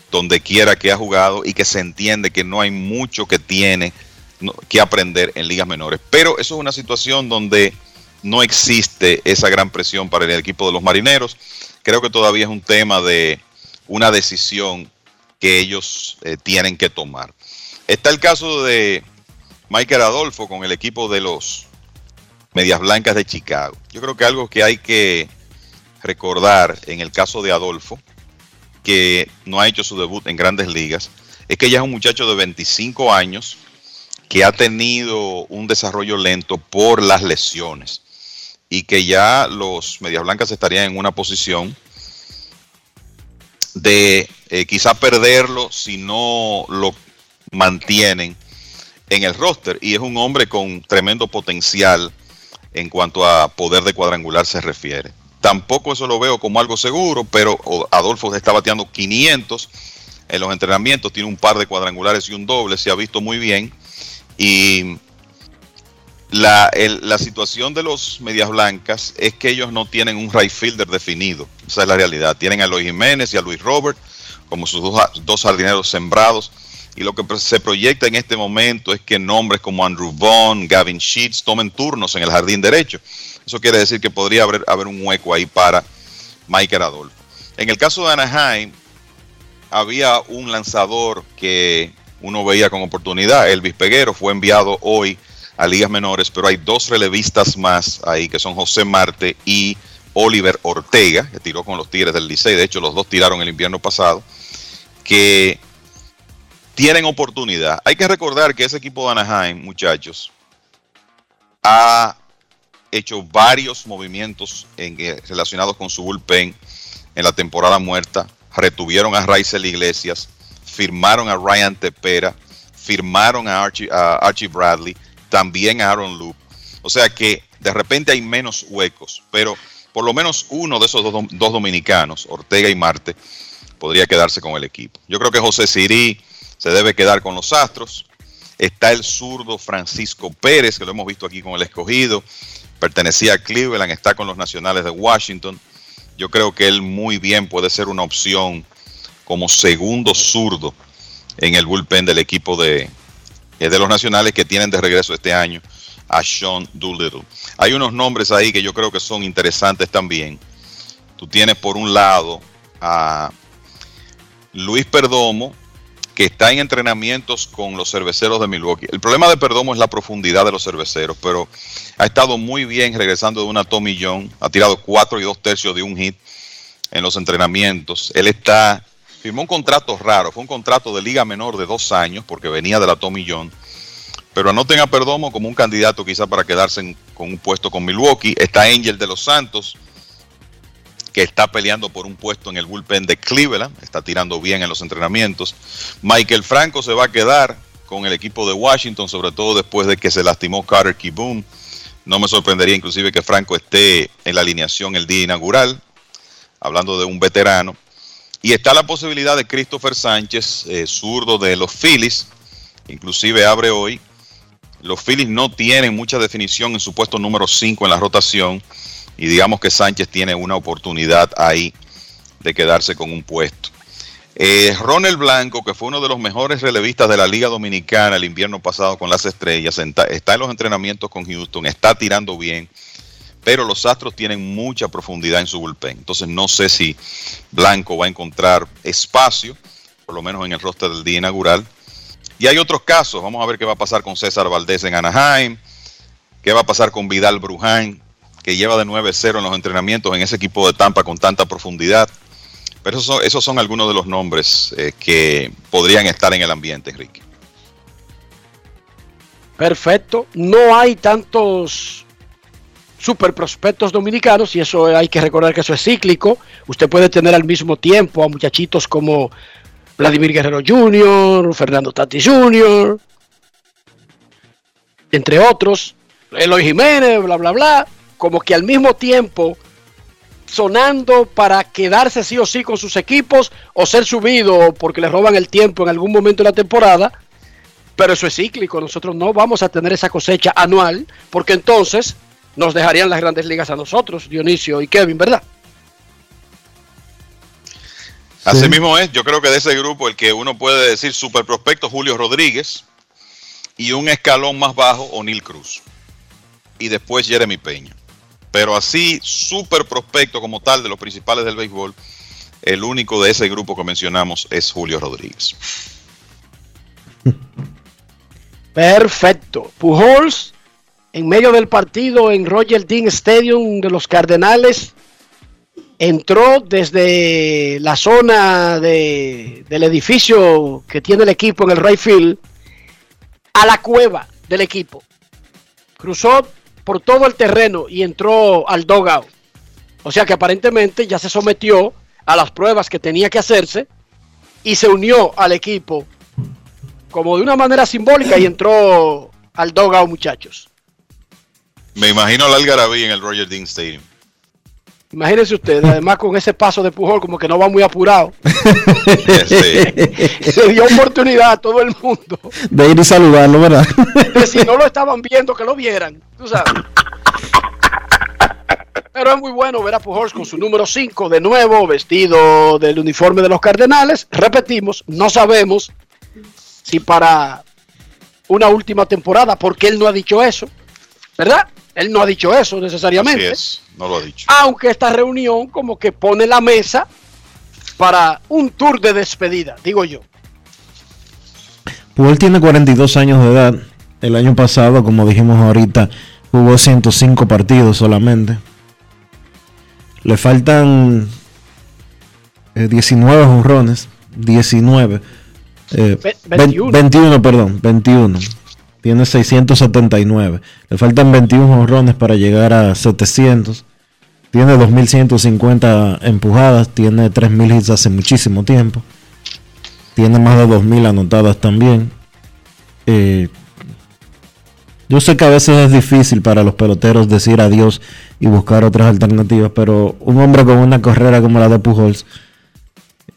donde quiera que ha jugado y que se entiende que no hay mucho que tiene que aprender en ligas menores. Pero eso es una situación donde no existe esa gran presión para el equipo de los marineros. Creo que todavía es un tema de una decisión que ellos eh, tienen que tomar. Está el caso de Michael Adolfo con el equipo de los Medias Blancas de Chicago. Yo creo que algo que hay que recordar en el caso de Adolfo, que no ha hecho su debut en grandes ligas, es que ya es un muchacho de 25 años que ha tenido un desarrollo lento por las lesiones y que ya los Medias Blancas estarían en una posición de eh, quizá perderlo si no lo mantienen en el roster. Y es un hombre con tremendo potencial en cuanto a poder de cuadrangular se refiere. Tampoco eso lo veo como algo seguro, pero Adolfo está bateando 500 en los entrenamientos, tiene un par de cuadrangulares y un doble, se ha visto muy bien. Y la, situación de los Medias Blancas es que ellos no tienen un right fielder definido. Esa es la realidad. Tienen a Luis Jiménez y a Luis Robert como sus dos, dos jardineros sembrados. Y lo que se proyecta en este momento es que nombres como Andrew Vaughn, Gavin Sheets tomen turnos en el jardín derecho. Eso quiere decir que podría haber, haber un hueco ahí para Michael Adolfo. En el caso de Anaheim, había un lanzador que uno veía con oportunidad. Elvis Peguero fue enviado hoy a ligas menores, pero hay dos relevistas más ahí que son José Marte y Oliver Ortega, que tiró con los Tigres del Licey. De hecho, los dos tiraron el invierno pasado, que tienen oportunidad. Hay que recordar que ese equipo de Anaheim, muchachos, ha hecho varios movimientos en- eh, relacionados con su bullpen en la temporada muerta. Retuvieron a Raizel Iglesias, firmaron a Ryan Tepera, firmaron a Archie, Bradley, también a Aaron Loop. O sea que de repente hay menos huecos, pero por lo menos uno de esos dos, dos dominicanos, Ortega y Marte, podría quedarse con el equipo. Yo creo que José Sirí se debe quedar con los Astros. Está el zurdo Francisco Pérez, que lo hemos visto aquí con el escogido. Pertenecía a Cleveland, está con los Nacionales de Washington. Yo creo que él muy bien puede ser una opción como segundo zurdo en el bullpen del equipo de, eh, de los Nacionales que tienen de regreso este año a Sean Doolittle. Hay unos nombres ahí que yo creo que son interesantes también. Tú tienes por un lado a Luis Perdomo, que está en entrenamientos con los cerveceros de Milwaukee. El problema de Perdomo es la profundidad de los cerveceros, pero ha estado muy bien regresando de una Tommy John, ha tirado cuatro y dos tercios de un hit en los entrenamientos. Él está, firmó un contrato raro, fue un contrato de liga menor de dos años, porque venía de la Tommy John. Pero anoten a Perdomo como un candidato quizá para quedarse en- con un puesto con Milwaukee. Está Angel de los Santos, que está peleando por un puesto en el bullpen de Cleveland, está tirando bien en los entrenamientos. Michael Franco se va a quedar con el equipo de Washington, sobre todo después de que se lastimó Carter Kiboom. No me sorprendería inclusive que Franco esté en la alineación el día inaugural, hablando de un veterano. Y está la posibilidad de Christopher Sánchez, eh, zurdo de los Phillies, inclusive abre hoy Los Phillies no tienen mucha definición en su puesto número 5 en la rotación y digamos que Sánchez tiene una oportunidad ahí de quedarse con un puesto. Eh, Ronald Blanco, que fue uno de los mejores relevistas de la Liga Dominicana el invierno pasado con las estrellas, está, en los entrenamientos con Houston, está tirando bien, pero los Astros tienen mucha profundidad en su bullpen. Entonces no sé si Blanco va a encontrar espacio, por lo menos en el roster del día inaugural. Y hay otros casos, vamos a ver qué va a pasar con César Valdés en Anaheim, qué va a pasar con Vidal Bruján, que lleva de 9-0 en los entrenamientos en ese equipo de Tampa con tanta profundidad. Pero esos son, esos son algunos de los nombres eh, que podrían estar en el ambiente, Enrique. Perfecto. No hay tantos super prospectos dominicanos y eso hay que recordar que eso es cíclico. Usted puede tener al mismo tiempo a muchachitos como Vladimir Guerrero Jr., Fernando Tati Jr., entre otros, Eloy Jiménez, bla, bla, bla, como que al mismo tiempo sonando para quedarse sí o sí con sus equipos o ser subido porque le roban el tiempo en algún momento de la temporada. Pero eso es cíclico. Nosotros no vamos a tener esa cosecha anual porque entonces nos dejarían las grandes ligas a nosotros, Dionisio y Kevin, ¿verdad? Así mismo es, yo creo que de ese grupo el que uno puede decir super prospecto Julio Rodríguez y un escalón más bajo O'Neill Cruz y después Jeremy Peña. Pero así, super prospecto como tal de los principales del béisbol, el único de ese grupo que mencionamos es Julio Rodríguez. Perfecto. Pujols, en medio del partido en Roger Dean Stadium de los Cardenales, entró desde la zona de- del edificio que tiene el equipo en el right field a la cueva del equipo. Cruzó por todo el terreno y entró al dogout. O sea que aparentemente ya se sometió a las pruebas que tenía que hacerse y se unió al equipo como de una manera simbólica y entró al dogout, muchachos. Me imagino la algarabía en el Roger Dean Stadium. Imagínense ustedes, además con ese paso de Pujol como que no va muy apurado. Le dio oportunidad a todo el mundo De ir y saludarlo, ¿verdad? de si no lo estaban viendo que lo vieran, tú sabes. Pero es muy bueno ver a Pujols con su número 5 de nuevo, vestido del uniforme de los Cardenales. Repetimos, no sabemos si para una última temporada, porque él no ha dicho eso, ¿verdad? Él no ha dicho eso necesariamente. Así es, no lo ha dicho. Aunque esta reunión como que pone la mesa para un tour de despedida, digo yo. Pujol tiene 42 años de edad. El año pasado, como dijimos ahorita, jugó 105 partidos solamente. Le faltan eh, 19 jonrones. 19. Eh, Ve- ve- 21. 21, perdón. 21. Tiene 679. Le faltan 21 jonrones para llegar a 700. Tiene 2.150 empujadas. Tiene 3.000 hits hace muchísimo tiempo. Tiene más de 2.000 anotadas también. Eh, yo sé que a veces es difícil para los peloteros decir adiós y buscar otras alternativas, pero un hombre con una carrera como la de Pujols,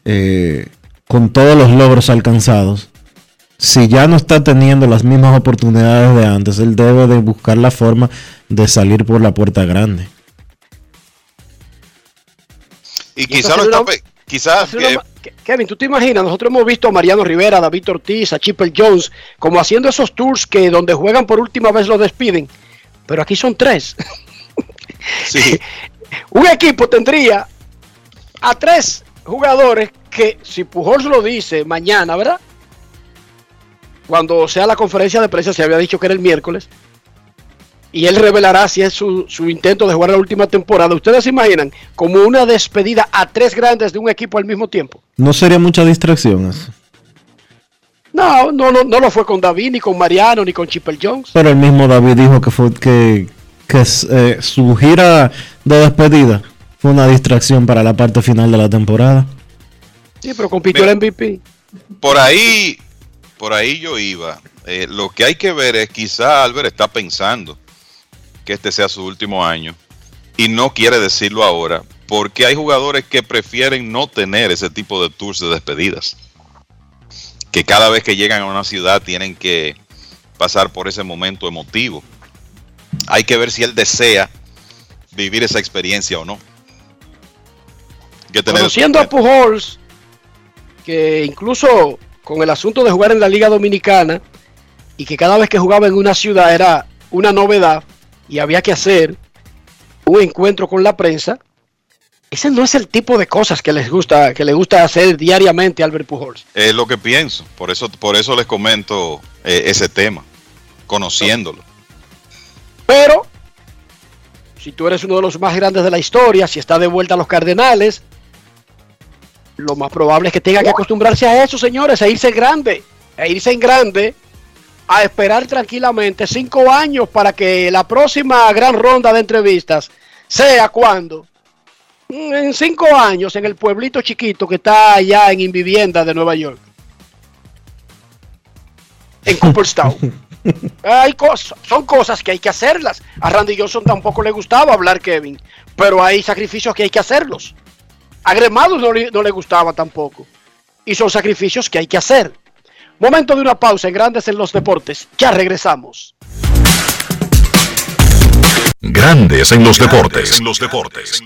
eh, con todos los logros alcanzados, si ya no está teniendo las mismas oportunidades de antes, él debe de buscar la forma de salir por la puerta grande. Y quizás lo está quizás Kevin, ¿tú te imaginas? Nosotros hemos visto a Mariano Rivera, a David Ortiz, a Chipper Jones, como haciendo esos tours que donde juegan por última vez los despiden. Pero aquí son tres. sí, Un equipo tendría a tres jugadores que, si Pujols lo dice mañana, ¿verdad? Cuando sea la conferencia de prensa, se había dicho que era el miércoles. Y él revelará si es su, su intento de jugar la última temporada. ¿Ustedes se imaginan como una despedida a tres grandes de un equipo al mismo tiempo? No sería mucha distracción eso. No, no, no, no lo fue con David, ni con Mariano, ni con Chipper Jones. Pero el mismo David dijo que fue que, que eh, su gira de despedida fue una distracción para la parte final de la temporada. Sí, pero compitió el MVP. por ahí, por ahí yo iba. Eh, lo que hay que ver es quizá Albert está pensando que este sea su último año y no quiere decirlo ahora porque hay jugadores que prefieren no tener ese tipo de tours de despedidas. Que cada vez que llegan a una ciudad tienen que pasar por ese momento emotivo. Hay que ver si él desea vivir esa experiencia o no. Hay que tener Conociendo a Pujols, que incluso con el asunto de jugar en la Liga Dominicana y que cada vez que jugaba en una ciudad era una novedad y había que hacer un encuentro con la prensa, ese no es el tipo de cosas que les gusta, que le gusta hacer diariamente a Albert Pujols. Es lo que pienso, por eso, por eso les comento eh, ese tema, conociéndolo. Pero, si tú eres uno de los más grandes de la historia, si está de vuelta a los Cardenales, lo más probable es que tenga que acostumbrarse a eso, señores, a irse en grande, a irse en grande, a esperar tranquilamente cinco años para que la próxima gran ronda de entrevistas sea cuando en cinco años en el pueblito chiquito que está allá en Invivienda de Nueva York. En Cooperstown. hay cosas, son cosas que hay que hacerlas. A Randy Johnson tampoco le gustaba hablar Kevin, pero hay sacrificios que hay que hacerlos. A Gremados no, le- no le gustaba tampoco. Y son sacrificios que hay que hacer. Momento de una pausa en Grandes en los Deportes. Ya regresamos. Grandes en los deportes. En los deportes.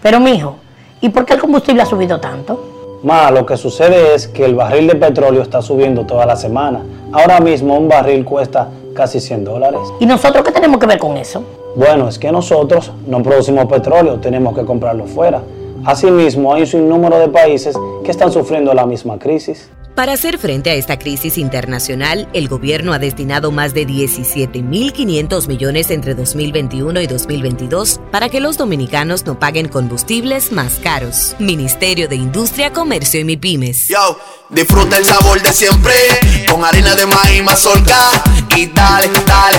Pero mijo, ¿y por qué el combustible ha subido tanto? Ma, lo que sucede es que el barril de petróleo está subiendo toda la semana. Ahora mismo un barril cuesta casi 100 dólares. ¿Y nosotros qué tenemos que ver con eso? Bueno, es que nosotros no producimos petróleo, tenemos que comprarlo fuera. Asimismo, hay un sinnúmero de países que están sufriendo la misma crisis. Para hacer frente a esta crisis internacional, el gobierno ha destinado más de 17.500 millones entre 2021 y 2022 para que los dominicanos no paguen combustibles más caros. Ministerio de Industria, Comercio y MIPIMES. Yo, disfruta el sabor de siempre con harina de maíz mazorca y dale, dale,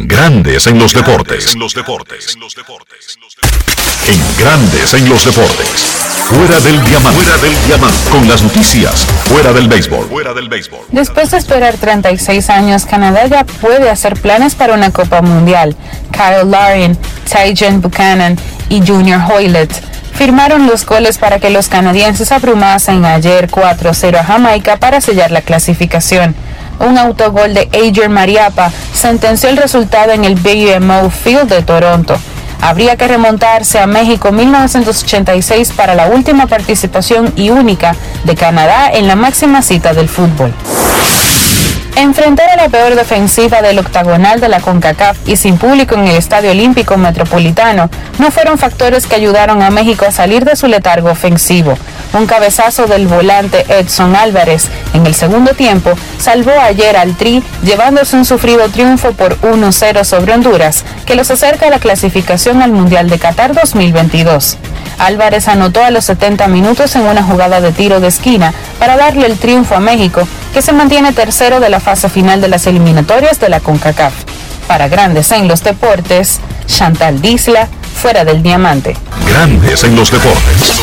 Grandes en los deportes. En los deportes. En Grandes en los deportes. Fuera del diamante. Fuera del diamante. Con las noticias. Fuera del béisbol. Fuera del béisbol. Después de esperar 36 años, Canadá ya puede hacer planes para una Copa Mundial. Kyle Larin, Tyjan Buchanan y Junior Hoylett firmaron los goles para que los canadienses abrumasen ayer 4-0 a Jamaica para sellar la clasificación. Un autogol de Adrian Mariapa sentenció el resultado en el BMO Field de Toronto. Habría que remontarse a México 1986 para la última participación y única de Canadá en la máxima cita del fútbol. Enfrentar a la peor defensiva del octagonal de la CONCACAF y sin público en el Estadio Olímpico Metropolitano no fueron factores que ayudaron a México a salir de su letargo ofensivo. Un cabezazo del volante Edson Álvarez en el segundo tiempo salvó ayer al Tri llevándose un sufrido triunfo por 1-0 sobre Honduras que los acerca a la clasificación al Mundial de Qatar 2022. Álvarez anotó a los 70 minutos en una jugada de tiro de esquina para darle el triunfo a México, que se mantiene tercero de la fase final de las eliminatorias de la CONCACAF. Para Grandes en los Deportes, Chantal Disla, fuera del diamante. Grandes en los deportes.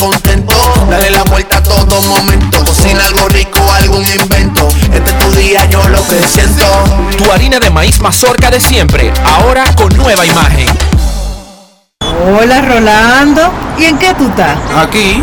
contento. Dale la vuelta a todo momento. Cocina algo rico, algún invento. Este es tu día, yo lo que siento. Tu harina de maíz mazorca de siempre, ahora con nueva imagen. Hola Rolando, ¿y en qué tú estás? Aquí,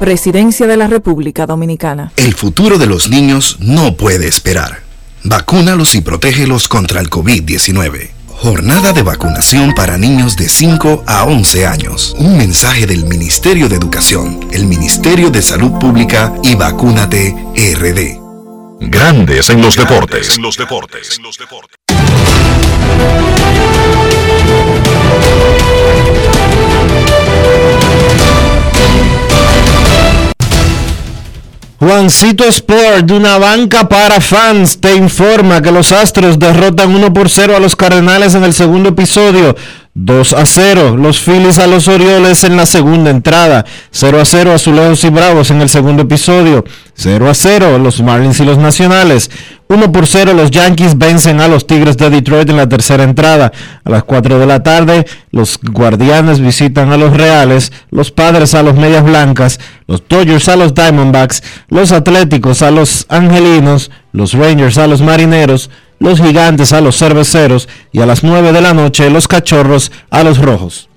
Presidencia de la República Dominicana. El futuro de los niños no puede esperar. Vacúnalos y protégelos contra el COVID-19. Jornada de vacunación para niños de 5 a 11 años. Un mensaje del Ministerio de Educación, el Ministerio de Salud Pública y Vacúnate RD. Grandes en los deportes. En los deportes. Juancito Sport, de una banca para fans, te informa que los Astros derrotan 1 por 0 a los Cardenales en el segundo episodio. 2 a 0, los Phillies a los Orioles en la segunda entrada. 0 a 0, Azulejos y Bravos en el segundo episodio. 0 a 0, los Marlins y los Nacionales. 1 por 0, los Yankees vencen a los Tigres de Detroit en la tercera entrada. A las 4 de la tarde, los Guardianes visitan a los Reales, los Padres a los Medias Blancas, los Dodgers a los Diamondbacks, los Atléticos a los Angelinos, los Rangers a los Marineros, los Gigantes a los Cerveceros y a las 9 de la noche los Cachorros a los Rojos.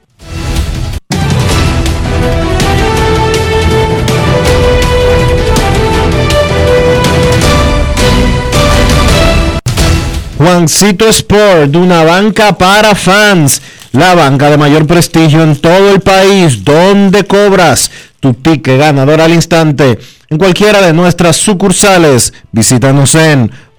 Juancito Sport, una banca para fans, la banca de mayor prestigio en todo el país, donde cobras tu ticket ganador al instante en cualquiera de nuestras sucursales. Visítanos en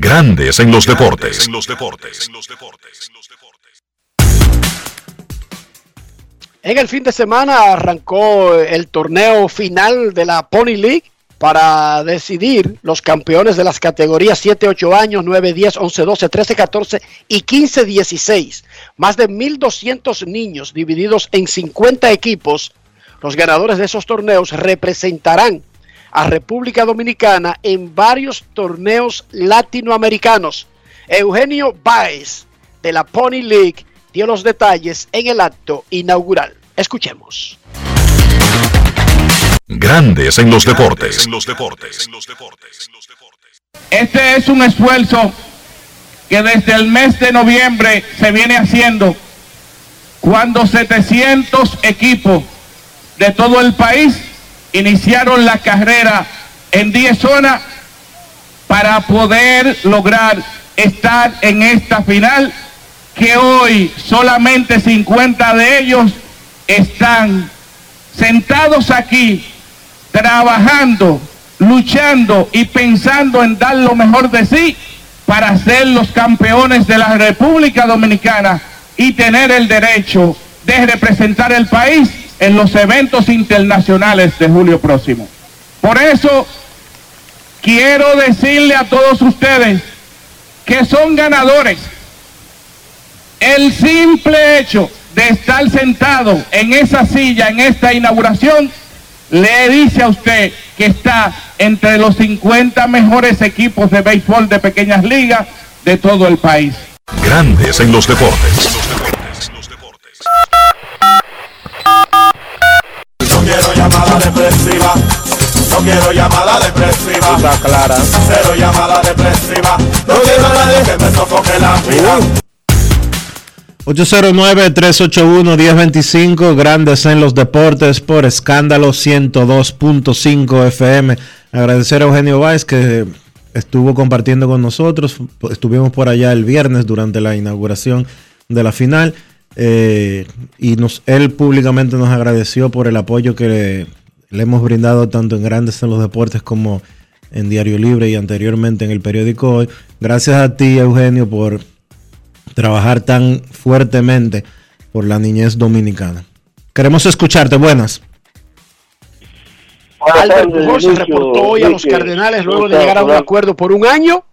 Grandes en los deportes. En el fin de semana arrancó el torneo final de la Pony League para decidir los campeones de las categorías 7, 8 años, 9, 10, 11, 12, 13, 14 y 15, 16. Más de 1.200 niños divididos en 50 equipos. Los ganadores de esos torneos representarán a República Dominicana en varios torneos latinoamericanos. Eugenio Baez de la Pony League dio los detalles en el acto inaugural. Escuchemos. Grandes en los deportes. Este es un esfuerzo que desde el mes de noviembre se viene haciendo cuando 700 equipos de todo el país iniciaron la carrera en 10 zonas para poder lograr estar en esta final que hoy solamente 50 de ellos están sentados aquí trabajando, luchando y pensando en dar lo mejor de sí para ser los campeones de la República Dominicana y tener el derecho de representar el país en los eventos internacionales de julio próximo. Por eso quiero decirle a todos ustedes que son ganadores. El simple hecho de estar sentado en esa silla, en esta inauguración, le dice a usted que está entre los 50 mejores equipos de béisbol de pequeñas ligas de todo el país. Grandes en los deportes. Llamada depresiva. No quiero llamada depresiva. Clara. Cero llamada depresiva. No quiero a nadie que me sofoque la vida. 809-381-1025, grandes en los deportes por escándalo 102.5 FM. Agradecer a Eugenio Báez que estuvo compartiendo con nosotros. Estuvimos por allá el viernes durante la inauguración de la final. Eh, y nos, él públicamente nos agradeció por el apoyo que le, le hemos brindado tanto en Grandes en los Deportes como en Diario Libre y anteriormente en el periódico Hoy. Gracias a ti, Eugenio, por trabajar tan fuertemente por la niñez dominicana. Queremos escucharte. Buenas. Albert Pujols se reportó hoy a los Cardenales luego de llegar a un acuerdo por un año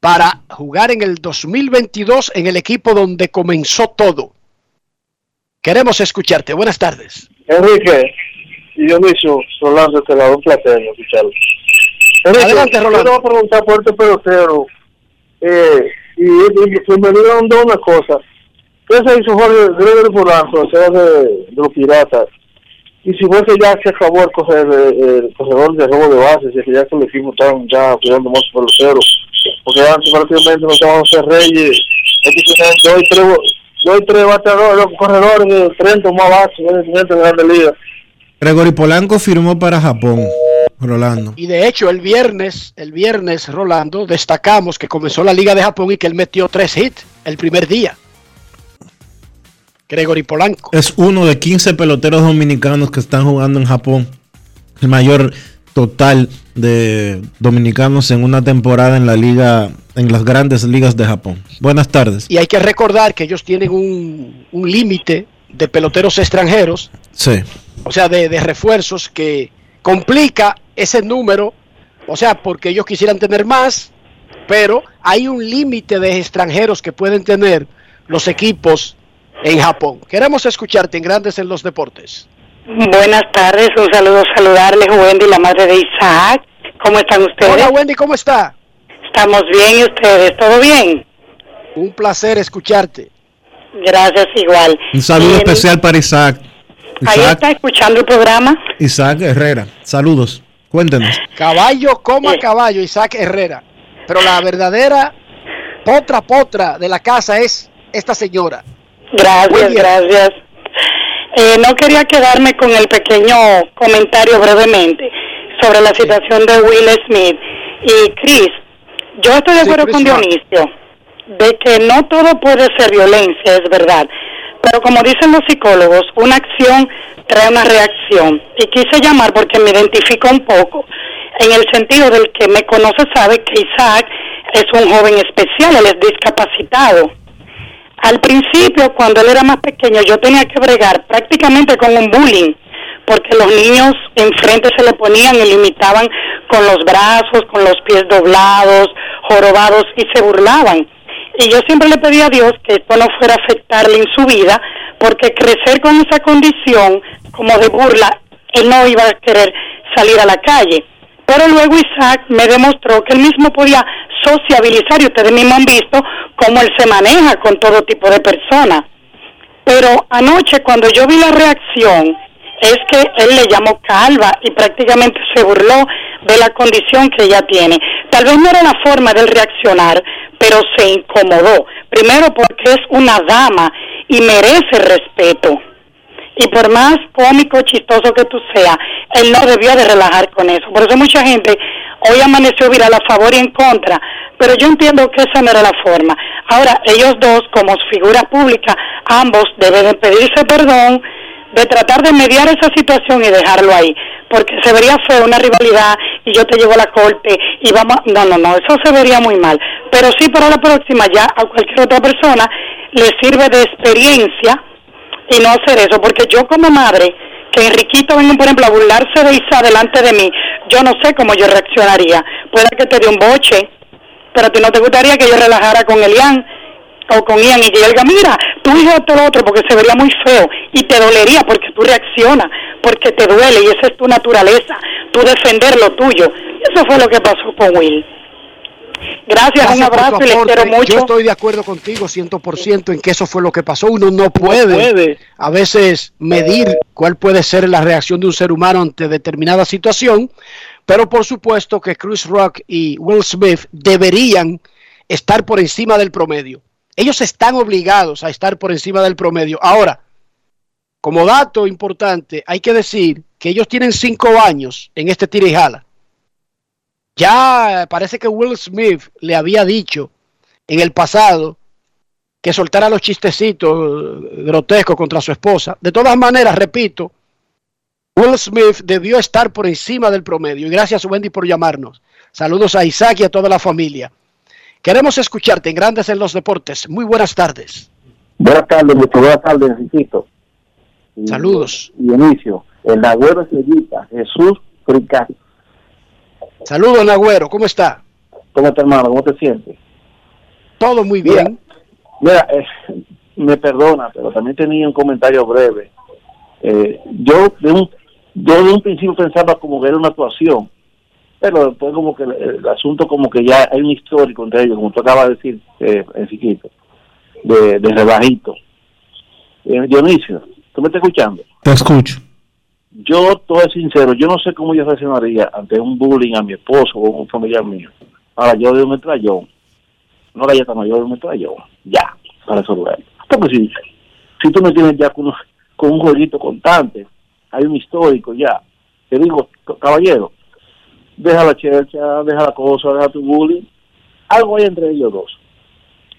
para jugar en el 2022 en el equipo donde comenzó todo. Queremos escucharte. Buenas tardes. Enrique, y Dionisio, Rolando, te la un placer escucharlo. Enrique, Adelante, Rolando. Yo te voy a preguntar por este pelotero. Eh, y, y, y me dieron dos una cosa. ¿Qué se hizo Jorge Gregory Polanco, o sea, de, de los piratas? Y si fue que ya se acabó el, corredor de robo de bases, y que ya que el equipo estaban ya cuidando más peloteros. Porque antes prácticamente no estaban José Reyes, dos y tres, dos y tres bateadores, dos corredores de 30 o más bases, en la Grande Liga. Gregory Polanco firmó para Japón, Rolando. Y de hecho, el viernes, el viernes, Rolando, destacamos que comenzó la Liga de Japón y que él metió tres hits el primer día. Gregory Polanco. Es uno de 15 peloteros dominicanos que están jugando en Japón. El mayor total de dominicanos en una temporada en la liga, en las grandes ligas de Japón. Buenas tardes. Y hay que recordar que ellos tienen un, un límite de peloteros extranjeros, Sí. o sea, de, de refuerzos que complica ese número, o sea, porque ellos quisieran tener más, pero hay un límite de extranjeros que pueden tener los equipos en Japón. Queremos escucharte en Grandes en los Deportes. Buenas tardes, un saludo saludarles, Wendy, la madre de Isaac. ¿Cómo están ustedes? Hola Wendy, ¿cómo está? Estamos bien, ¿y ustedes? ¿Todo bien? Un placer escucharte. Gracias, igual. Un saludo Bien, especial para Isaac. Ahí está escuchando el programa. Isaac Herrera. Saludos. Cuéntenos. Caballo coma caballo, Isaac Herrera. Pero la verdadera potra potra de la casa es esta señora. Gracias, gracias. Eh, no quería quedarme con el pequeño comentario brevemente sobre la situación de Will Smith. Y Chris, yo estoy de acuerdo con. Dionisio de que no todo puede ser violencia, es verdad. Pero como dicen los psicólogos, una acción trae una reacción. Y quise llamar porque me identifico un poco en el sentido del que me conoce sabe que Isaac es un joven especial, él es discapacitado. Al principio, cuando él era más pequeño, yo tenía que bregar prácticamente con un bullying, porque los niños enfrente se le ponían y limitaban con los brazos, con los pies doblados, jorobados y se burlaban. Y yo siempre le pedí a Dios que esto no fuera a afectarle en su vida, porque crecer con esa condición como de burla, él no iba a querer salir a la calle. Pero luego Isaac me demostró que él mismo podía sociabilizar y ustedes mismos han visto cómo él se maneja con todo tipo de personas. Pero anoche cuando yo vi la reacción, es que él le llamó calva y prácticamente se burló de la condición que ella tiene. Tal vez no era la forma de reaccionar, pero se incomodó. Primero porque es una dama y merece respeto. Y por más cómico, chistoso que tú seas, él no debió de relajar con eso. Por eso mucha gente hoy amaneció viral a favor y en contra, pero yo entiendo que esa no era la forma. Ahora, ellos dos, como figura pública, ambos deben de pedirse perdón, de tratar de mediar esa situación y dejarlo ahí, porque se vería feo una rivalidad y yo te llevo a la corte y vamos, no, no, no, eso se vería muy mal, pero sí para la próxima ya a cualquier otra persona le sirve de experiencia y no hacer eso, porque yo como madre, que Enriquito venga, por ejemplo, a burlarse de Isa delante de mí, yo no sé cómo yo reaccionaría. Puede que te dé un boche, pero a ti no te gustaría que yo relajara con Elian o con Ian y que él diga, mira, tu hijo otro, porque se vería muy feo y te dolería porque tú reaccionas, porque te duele y esa es tu naturaleza, tú defender lo tuyo. Eso fue lo que pasó con Will. Gracias, un por tu abrazo y les quiero mucho. Yo estoy de acuerdo contigo 100% en que eso fue lo que pasó. Uno no puede, puede. a veces medir cuál puede ser la reacción de un ser humano ante determinada situación, pero por supuesto que Chris Rock y Will Smith deberían estar por encima del promedio. Ellos están obligados a estar por encima del promedio. Ahora, como dato importante, hay que decir que ellos tienen cinco años en este tira y jala. Ya parece que Will Smith le había dicho en el pasado que soltara los chistecitos grotescos contra su esposa. De todas maneras, repito, Will Smith debió estar por encima del promedio. Y gracias, Wendy, por llamarnos. Saludos a Isaac y a toda la familia. Queremos escucharte en Grandes en los Deportes. Muy buenas tardes. Buenas tardes, muchas buenas tardes. Saludos. Y inicio. El Agüero Estrellita, Jesús Fricari. Saludos, Nagüero. ¿Cómo está? ¿Cómo está, hermano? ¿Cómo te sientes? Todo muy bien. Mira, eh, me perdona, pero también tenía un comentario breve. Eh, yo, de un, yo de un principio pensaba como que era una actuación, pero después como que el, el asunto como que ya hay un histórico entre ellos, como tú acabas de decir, eh, Enriquito, de, de rebajito. Eh, Dionisio, ¿tú me estás escuchando? Te escucho. Yo, todo es sincero, yo no sé cómo yo reaccionaría ante un bullying a mi esposo o a un familiar mío. Ahora, yo doy un metrallón. No galleta, no, yo doy un metrallón. Ya, para resolver. Porque si, si tú me tienes ya con, con un jueguito constante, hay un histórico ya, te digo, caballero, deja la chercha, deja la cosa, deja tu bullying. Algo hay entre ellos dos.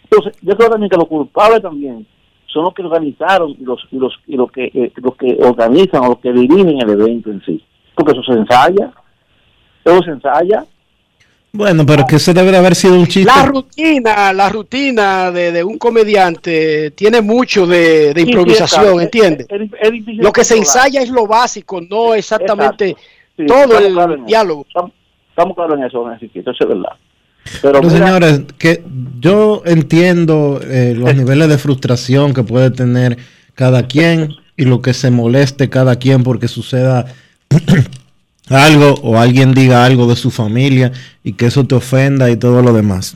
Entonces, yo creo también que los culpables también son los que organizaron y los y los y los que eh, los que organizan o los que dirigen el evento en sí porque eso se ensaya eso se ensaya Bueno, pero que eso debe de haber sido un chiste. La rutina, la rutina de, de un comediante tiene mucho de, de Sí, sí, improvisación, exacto. ¿entiendes? Es- es- es difícil Lo que se ensaya es lo básico, no exactamente Sí, todo el diálogo. Estamos, estamos claros en eso, Necesito, eso es verdad. Pero, Pero mira, señores, que yo entiendo eh, los niveles de frustración que puede tener cada quien y lo que se moleste cada quien porque suceda algo o alguien diga algo de su familia y que eso te ofenda y todo lo demás.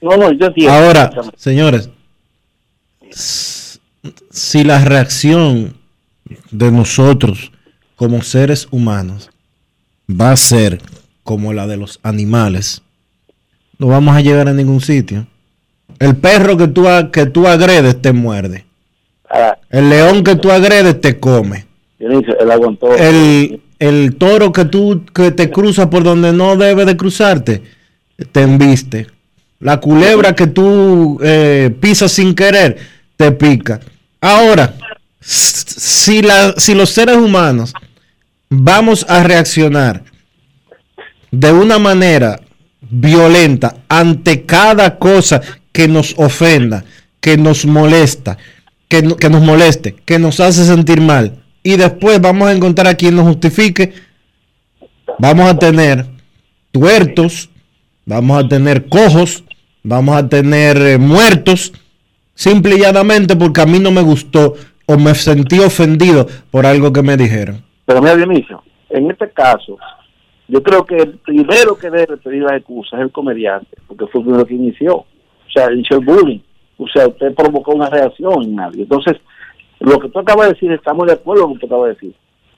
no, no, yo entiendo. Ahora, señores, si la reacción de nosotros como seres humanos va a ser como la de los animales, no vamos a llegar a ningún sitio. El perro que tú, que tú agredes te muerde. Ah, El león que tú agredes te come. Dionisio, él aguantó. El, el toro que tú que te cruza por donde no debe de cruzarte, te embiste. La culebra que tú eh, pisas sin querer, te pica. Ahora, si, la, si los seres humanos vamos a reaccionar de una manera violenta ante cada cosa que nos ofenda, que nos molesta, que, que nos moleste, que nos hace sentir mal, y después vamos a encontrar a quien nos justifique, vamos a tener tuertos, vamos a tener cojos, vamos a tener eh, muertos, simple y llanamente porque a mí no me gustó o me sentí ofendido por algo que me dijeron. Pero mira, Dionisio, en este caso, yo creo que el primero que debe pedir las excusas es el comediante, porque fue el primero que inició. O sea, inició el bullying. O sea, usted provocó una reacción en nadie. Entonces, lo que tú acabas de decir, estamos de acuerdo con lo que tú acabas de decir.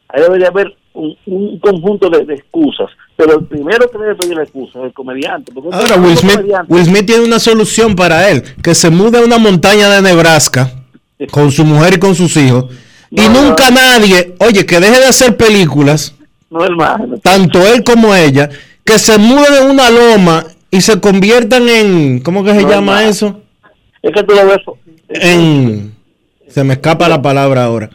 Ahí debería haber un, un conjunto de, de excusas, pero el primero que debe pedir la excusa es el comediante. porque Ahora, Smith, Will Smith tiene una solución para él, que se mude a una montaña de Nebraska con su mujer y con sus hijos, y nunca nadie, oye, que deje de hacer películas, No, hermano. tanto él como ella, que se muden en una loma y se conviertan en, ¿cómo que se No, llama hermano. eso? Es que tú lo ves, En, se me escapa la palabra ahora.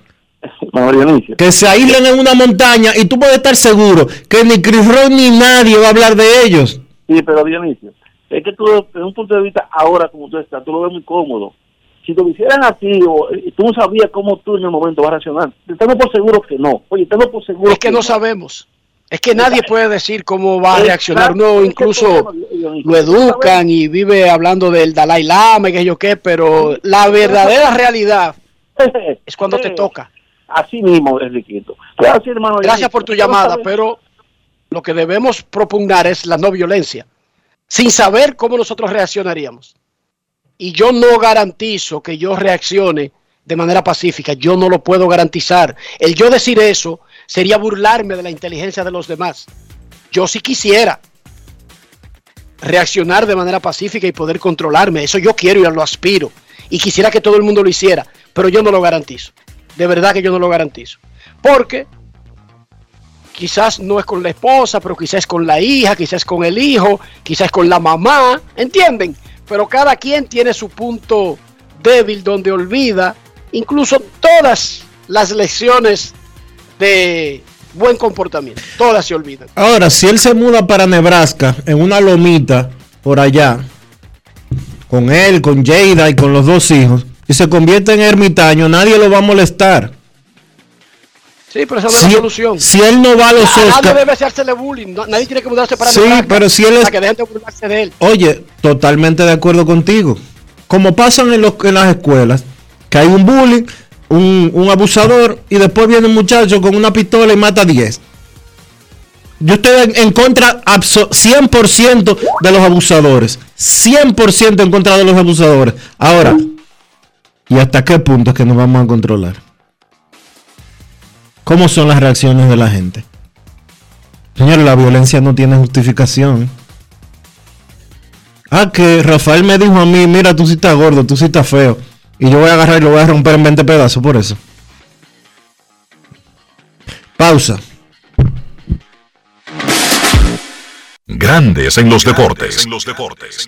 Que se aíslen en una montaña y tú puedes estar seguro que ni Chris Rock ni nadie va a hablar de ellos. Sí, pero Dionisio, es que tú, desde un punto de vista ahora, como tú estás, tú lo ves muy cómodo. Si lo hicieran a ti, o, y tú no sabías cómo tú en el momento vas a reaccionar, tengo por seguro que no. Oye, tengo por seguro Es que no sabemos. Es que nadie puede decir cómo va a reaccionar. Uno incluso lo educan y vive hablando del Dalai Lama y que yo qué, pero la verdadera realidad es cuando te toca. Así mismo, Enriquito. Gracias, hermano. Gracias por tu llamada, pero lo que debemos propugnar es la no violencia, sin saber cómo nosotros reaccionaríamos. Y yo no garantizo que yo reaccione de manera pacífica, yo no lo puedo garantizar. El yo decir eso sería burlarme de la inteligencia de los demás. Yo sí quisiera reaccionar de manera pacífica y poder controlarme, eso yo quiero y lo aspiro. Y quisiera que todo el mundo lo hiciera, pero yo no lo garantizo. De verdad que yo no lo garantizo. Porque quizás no es con la esposa, pero quizás es con la hija, quizás con el hijo, quizás es con la mamá, ¿entienden? Pero cada quien tiene su punto débil donde olvida incluso todas las lecciones de buen comportamiento. Todas se olvidan. Ahora, si él se muda para Nebraska, en una lomita por allá, con él, con Jada y con los dos hijos, y se convierte en ermitaño, nadie lo va a molestar. Sí, pero esa no es la solución. Si él no va a los A nadie Oscars. debe hacerle bullying. no- nadie tiene que mudarse para Sí, pero si él es- para que dejen de burlarse de él. Oye, totalmente de acuerdo contigo. Como pasan en, los- en las escuelas, que hay un bullying, un, un abusador, y después viene un muchacho con una pistola y mata a 10. Yo estoy en, contra abso- 100% de los abusadores. 100% en contra de los abusadores. Ahora, ¿y hasta qué punto es que nos vamos a controlar? ¿Cómo son las reacciones de la gente? Señores, la violencia no tiene justificación. Ah, que Rafael me dijo a mí, mira, tú sí estás gordo, tú sí estás feo. Y yo voy a agarrar y lo voy a romper en 20 pedazos por eso. Pausa. Grandes en los deportes. En los deportes.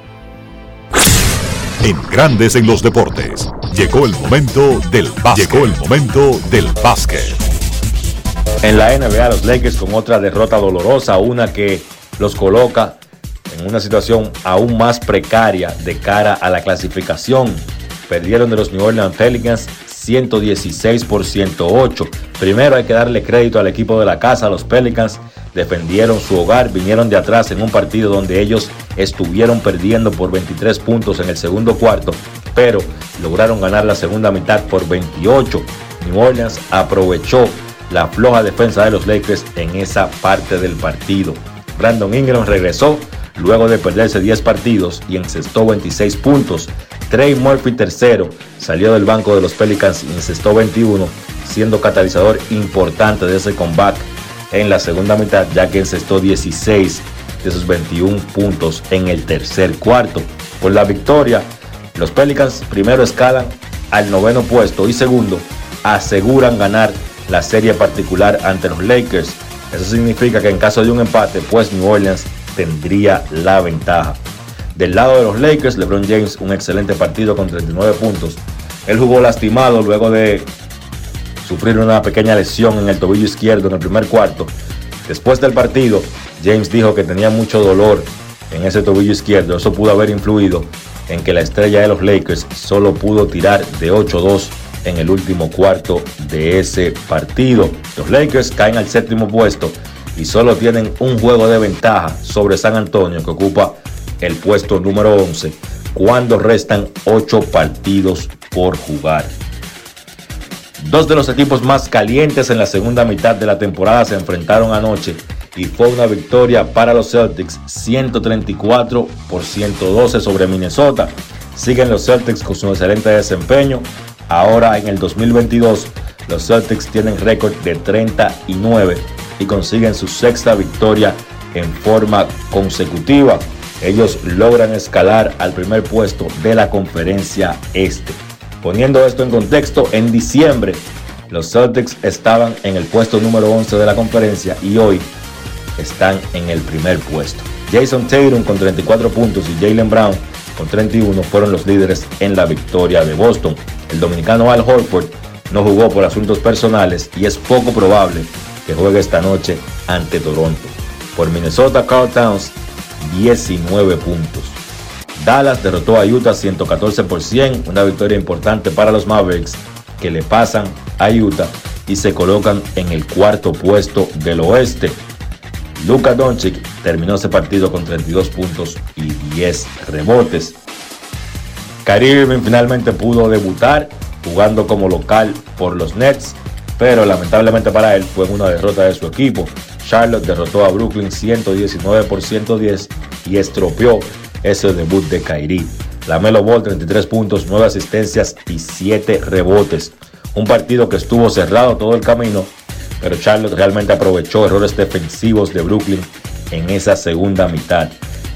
En Grandes en los deportes. Llegó el momento del básquet. Llegó el momento del básquet. En la NBA, los Lakers con otra derrota dolorosa, una que los coloca en una situación aún más precaria de cara a la clasificación. Perdieron de los New Orleans Pelicans 116 por 108. Primero hay que darle crédito al equipo de la casa, los Pelicans defendieron su hogar, vinieron de atrás en un partido donde ellos estuvieron perdiendo por 23 puntos en el segundo cuarto, pero lograron ganar la segunda mitad por 28. New Orleans aprovechó la floja defensa de los Lakers en esa parte del partido. Brandon Ingram regresó luego de perderse 10 partidos y encestó 26 puntos. Trey Murphy tercero salió del banco de los Pelicans y encestó 21, siendo catalizador importante de ese comeback en la segunda mitad, ya que encestó 16 de sus 21 puntos en el tercer cuarto. Por la victoria, los Pelicans primero escalan al noveno puesto y segundo aseguran ganar la serie particular ante los Lakers. Eso significa que en caso de un empate, pues New Orleans tendría la ventaja. Del lado de los Lakers, LeBron James un excelente partido con 39 puntos. Él jugó lastimado luego de sufrir una pequeña lesión en el tobillo izquierdo en el primer cuarto. Después del partido, James dijo que tenía mucho dolor en ese tobillo izquierdo. Eso pudo haber influido en que la estrella de los Lakers solo pudo tirar de 8-2 en el último cuarto de ese partido. Los Lakers caen al séptimo puesto y solo tienen un juego de ventaja sobre San Antonio que ocupa el puesto número 11 cuando restan 8 partidos por jugar. Dos de los equipos más calientes en la segunda mitad de la temporada se enfrentaron anoche y fue una victoria para los Celtics 134 por 112 sobre Minnesota. Siguen los Celtics con su excelente desempeño. Ahora en el 2022 los Celtics tienen récord de 39 y consiguen su sexta victoria en forma consecutiva. ellos logran escalar al primer puesto de la conferencia este. Poniendo esto en contexto, en diciembre los Celtics estaban en el puesto número 11 de la conferencia y hoy están en el primer puesto. Jason Tatum con 34 puntos y Jalen Brown con 31 fueron los líderes en la victoria de Boston. El dominicano Al Horford no jugó por asuntos personales y es poco probable juegue esta noche ante Toronto. Por Minnesota, Carl Towns 19 puntos. Dallas derrotó a Utah 114 por 100, una victoria importante para los Mavericks que le pasan a Utah y se colocan en el cuarto puesto del oeste. Luka Doncic terminó ese partido con 32 puntos y 10 rebotes. Kyrie finalmente pudo debutar jugando como local por los Nets, pero lamentablemente para él fue una derrota de su equipo. Charlotte derrotó a Brooklyn 119 por 110 y estropeó ese debut de Kyrie. La Melo Ball 33 puntos, 9 asistencias y 7 rebotes. Un partido que estuvo cerrado todo el camino, pero Charlotte realmente aprovechó errores defensivos de Brooklyn en esa segunda mitad.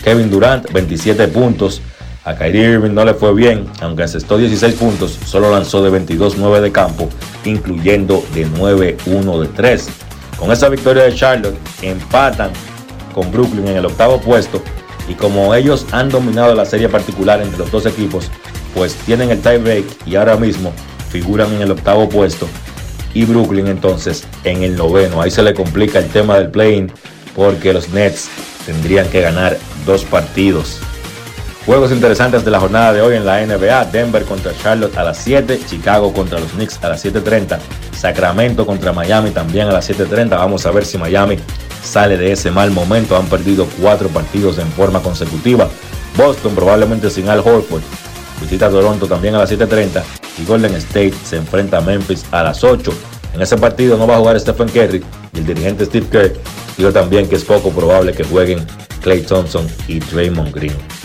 Kevin Durant 27 puntos, a Kyrie Irving no le fue bien, aunque asestó 16 puntos, solo lanzó de 22-9 de campo, incluyendo de 9-1 de 3. Con esa victoria de Charlotte, empatan con Brooklyn en el octavo puesto y como ellos han dominado la serie particular entre los dos equipos, pues tienen el tiebreak y ahora mismo figuran en el octavo puesto y Brooklyn entonces en el noveno. Ahí se le complica el tema del play-in porque los Nets tendrían que ganar dos partidos Juegos interesantes de la jornada de hoy en la NBA. Denver contra Charlotte a las 7. Chicago contra los Knicks a las 7.30. Sacramento contra Miami también a las 7.30. Vamos a ver si Miami sale de ese mal momento. Han perdido cuatro partidos en forma consecutiva. Boston probablemente sin Al Horford. Visita Toronto también a las 7.30. Y Golden State se enfrenta a Memphis a las 8. En ese partido no va a jugar Stephen Curry y el dirigente Steve Kerr dijo también que es poco probable que jueguen Clay Thompson y Draymond Green.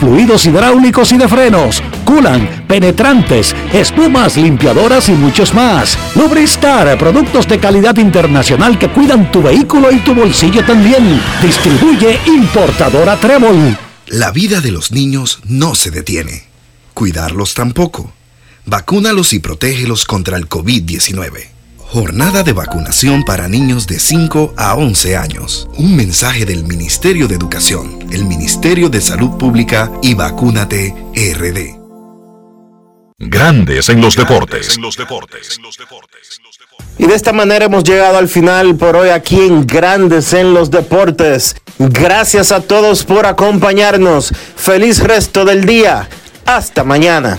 fluidos hidráulicos y de frenos, culan, penetrantes, espumas, limpiadoras y muchos más. Lubristar, productos de calidad internacional que cuidan tu vehículo y tu bolsillo también. Distribuye importadora Trébol. La vida de los niños no se detiene. Cuidarlos tampoco. Vacúnalos y protégelos contra el COVID-19. Jornada de vacunación para niños de 5 a 11 años. Un mensaje del Ministerio de Educación, el Ministerio de Salud Pública y Vacúnate RD. Grandes en los deportes. Y de esta manera hemos llegado al final por hoy aquí en Grandes en los Deportes. Gracias a todos por acompañarnos. Feliz resto del día. Hasta mañana.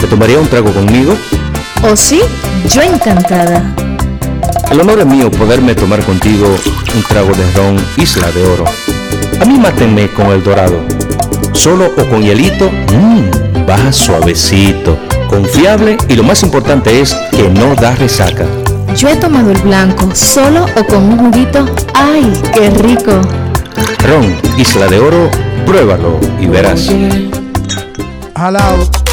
¿te tomaría un trago conmigo? ¿O sí? Yo encantada. El honor es mío poderme tomar contigo un trago de ron Isla de Oro. A mí mátenme con el dorado. Solo o con hielito, mmm, baja suavecito, confiable y lo más importante es que no da resaca. Yo he tomado el blanco, solo o con un juguito. ¡Ay, qué rico! Ron Isla de Oro, pruébalo y verás. Jalao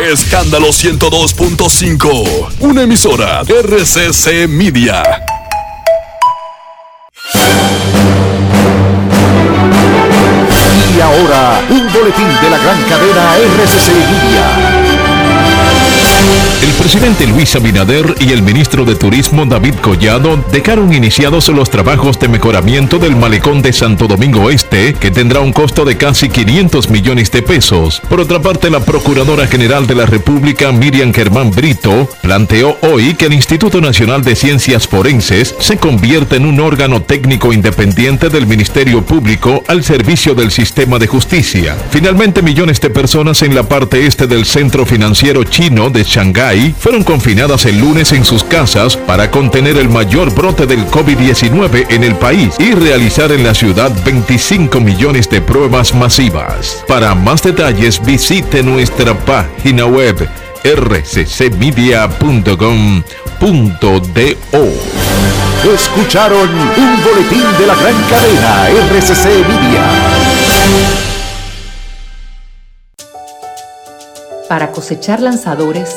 Escándalo 102.5, una emisora RCC Media. Y ahora, un boletín de la gran cadena RCC Media. El presidente Luis Abinader y el ministro de Turismo David Collado dejaron iniciados los trabajos de mejoramiento del malecón de Santo Domingo Este, que tendrá un costo de casi 500 millones de pesos. Por otra parte, la Procuradora General de la República, Miriam Germán Brito, planteó hoy que el Instituto Nacional de Ciencias Forenses se convierta en un órgano técnico independiente del Ministerio Público al servicio del sistema de justicia. Finalmente, millones de personas en la parte este del centro financiero chino de Shanghái fueron confinadas el lunes en sus casas para contener el mayor brote del COVID-19 en el país y realizar en la ciudad 25 millones de pruebas masivas. Para más detalles visite nuestra página web rccmedia.com.do. Escucharon un boletín de la gran cadena RCC Media. Para cosechar lanzadores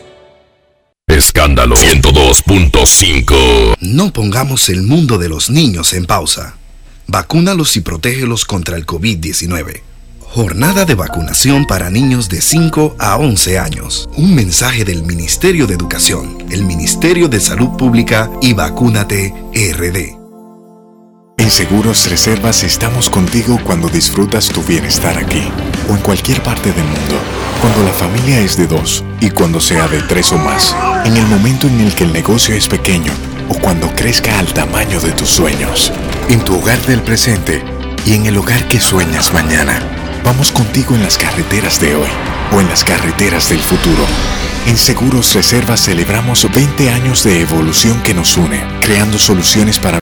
Escándalo 102.5. No pongamos el mundo de los niños en pausa. Vacúnalos y protégelos contra el COVID-19. Jornada de vacunación para niños de 5 a 11 años. Un mensaje del Ministerio de Educación, el Ministerio de Salud Pública y Vacúnate RD. En Seguros Reservas estamos contigo cuando disfrutas tu bienestar aquí o en cualquier parte del mundo. Cuando la familia es de dos y cuando sea de tres o más. En el momento en el que el negocio es pequeño o cuando crezca al tamaño de tus sueños. En tu hogar del presente y en el hogar que sueñas mañana. Vamos contigo en las carreteras de hoy o en las carreteras del futuro. En Seguros Reservas celebramos 20 años de evolución que nos une, creando soluciones para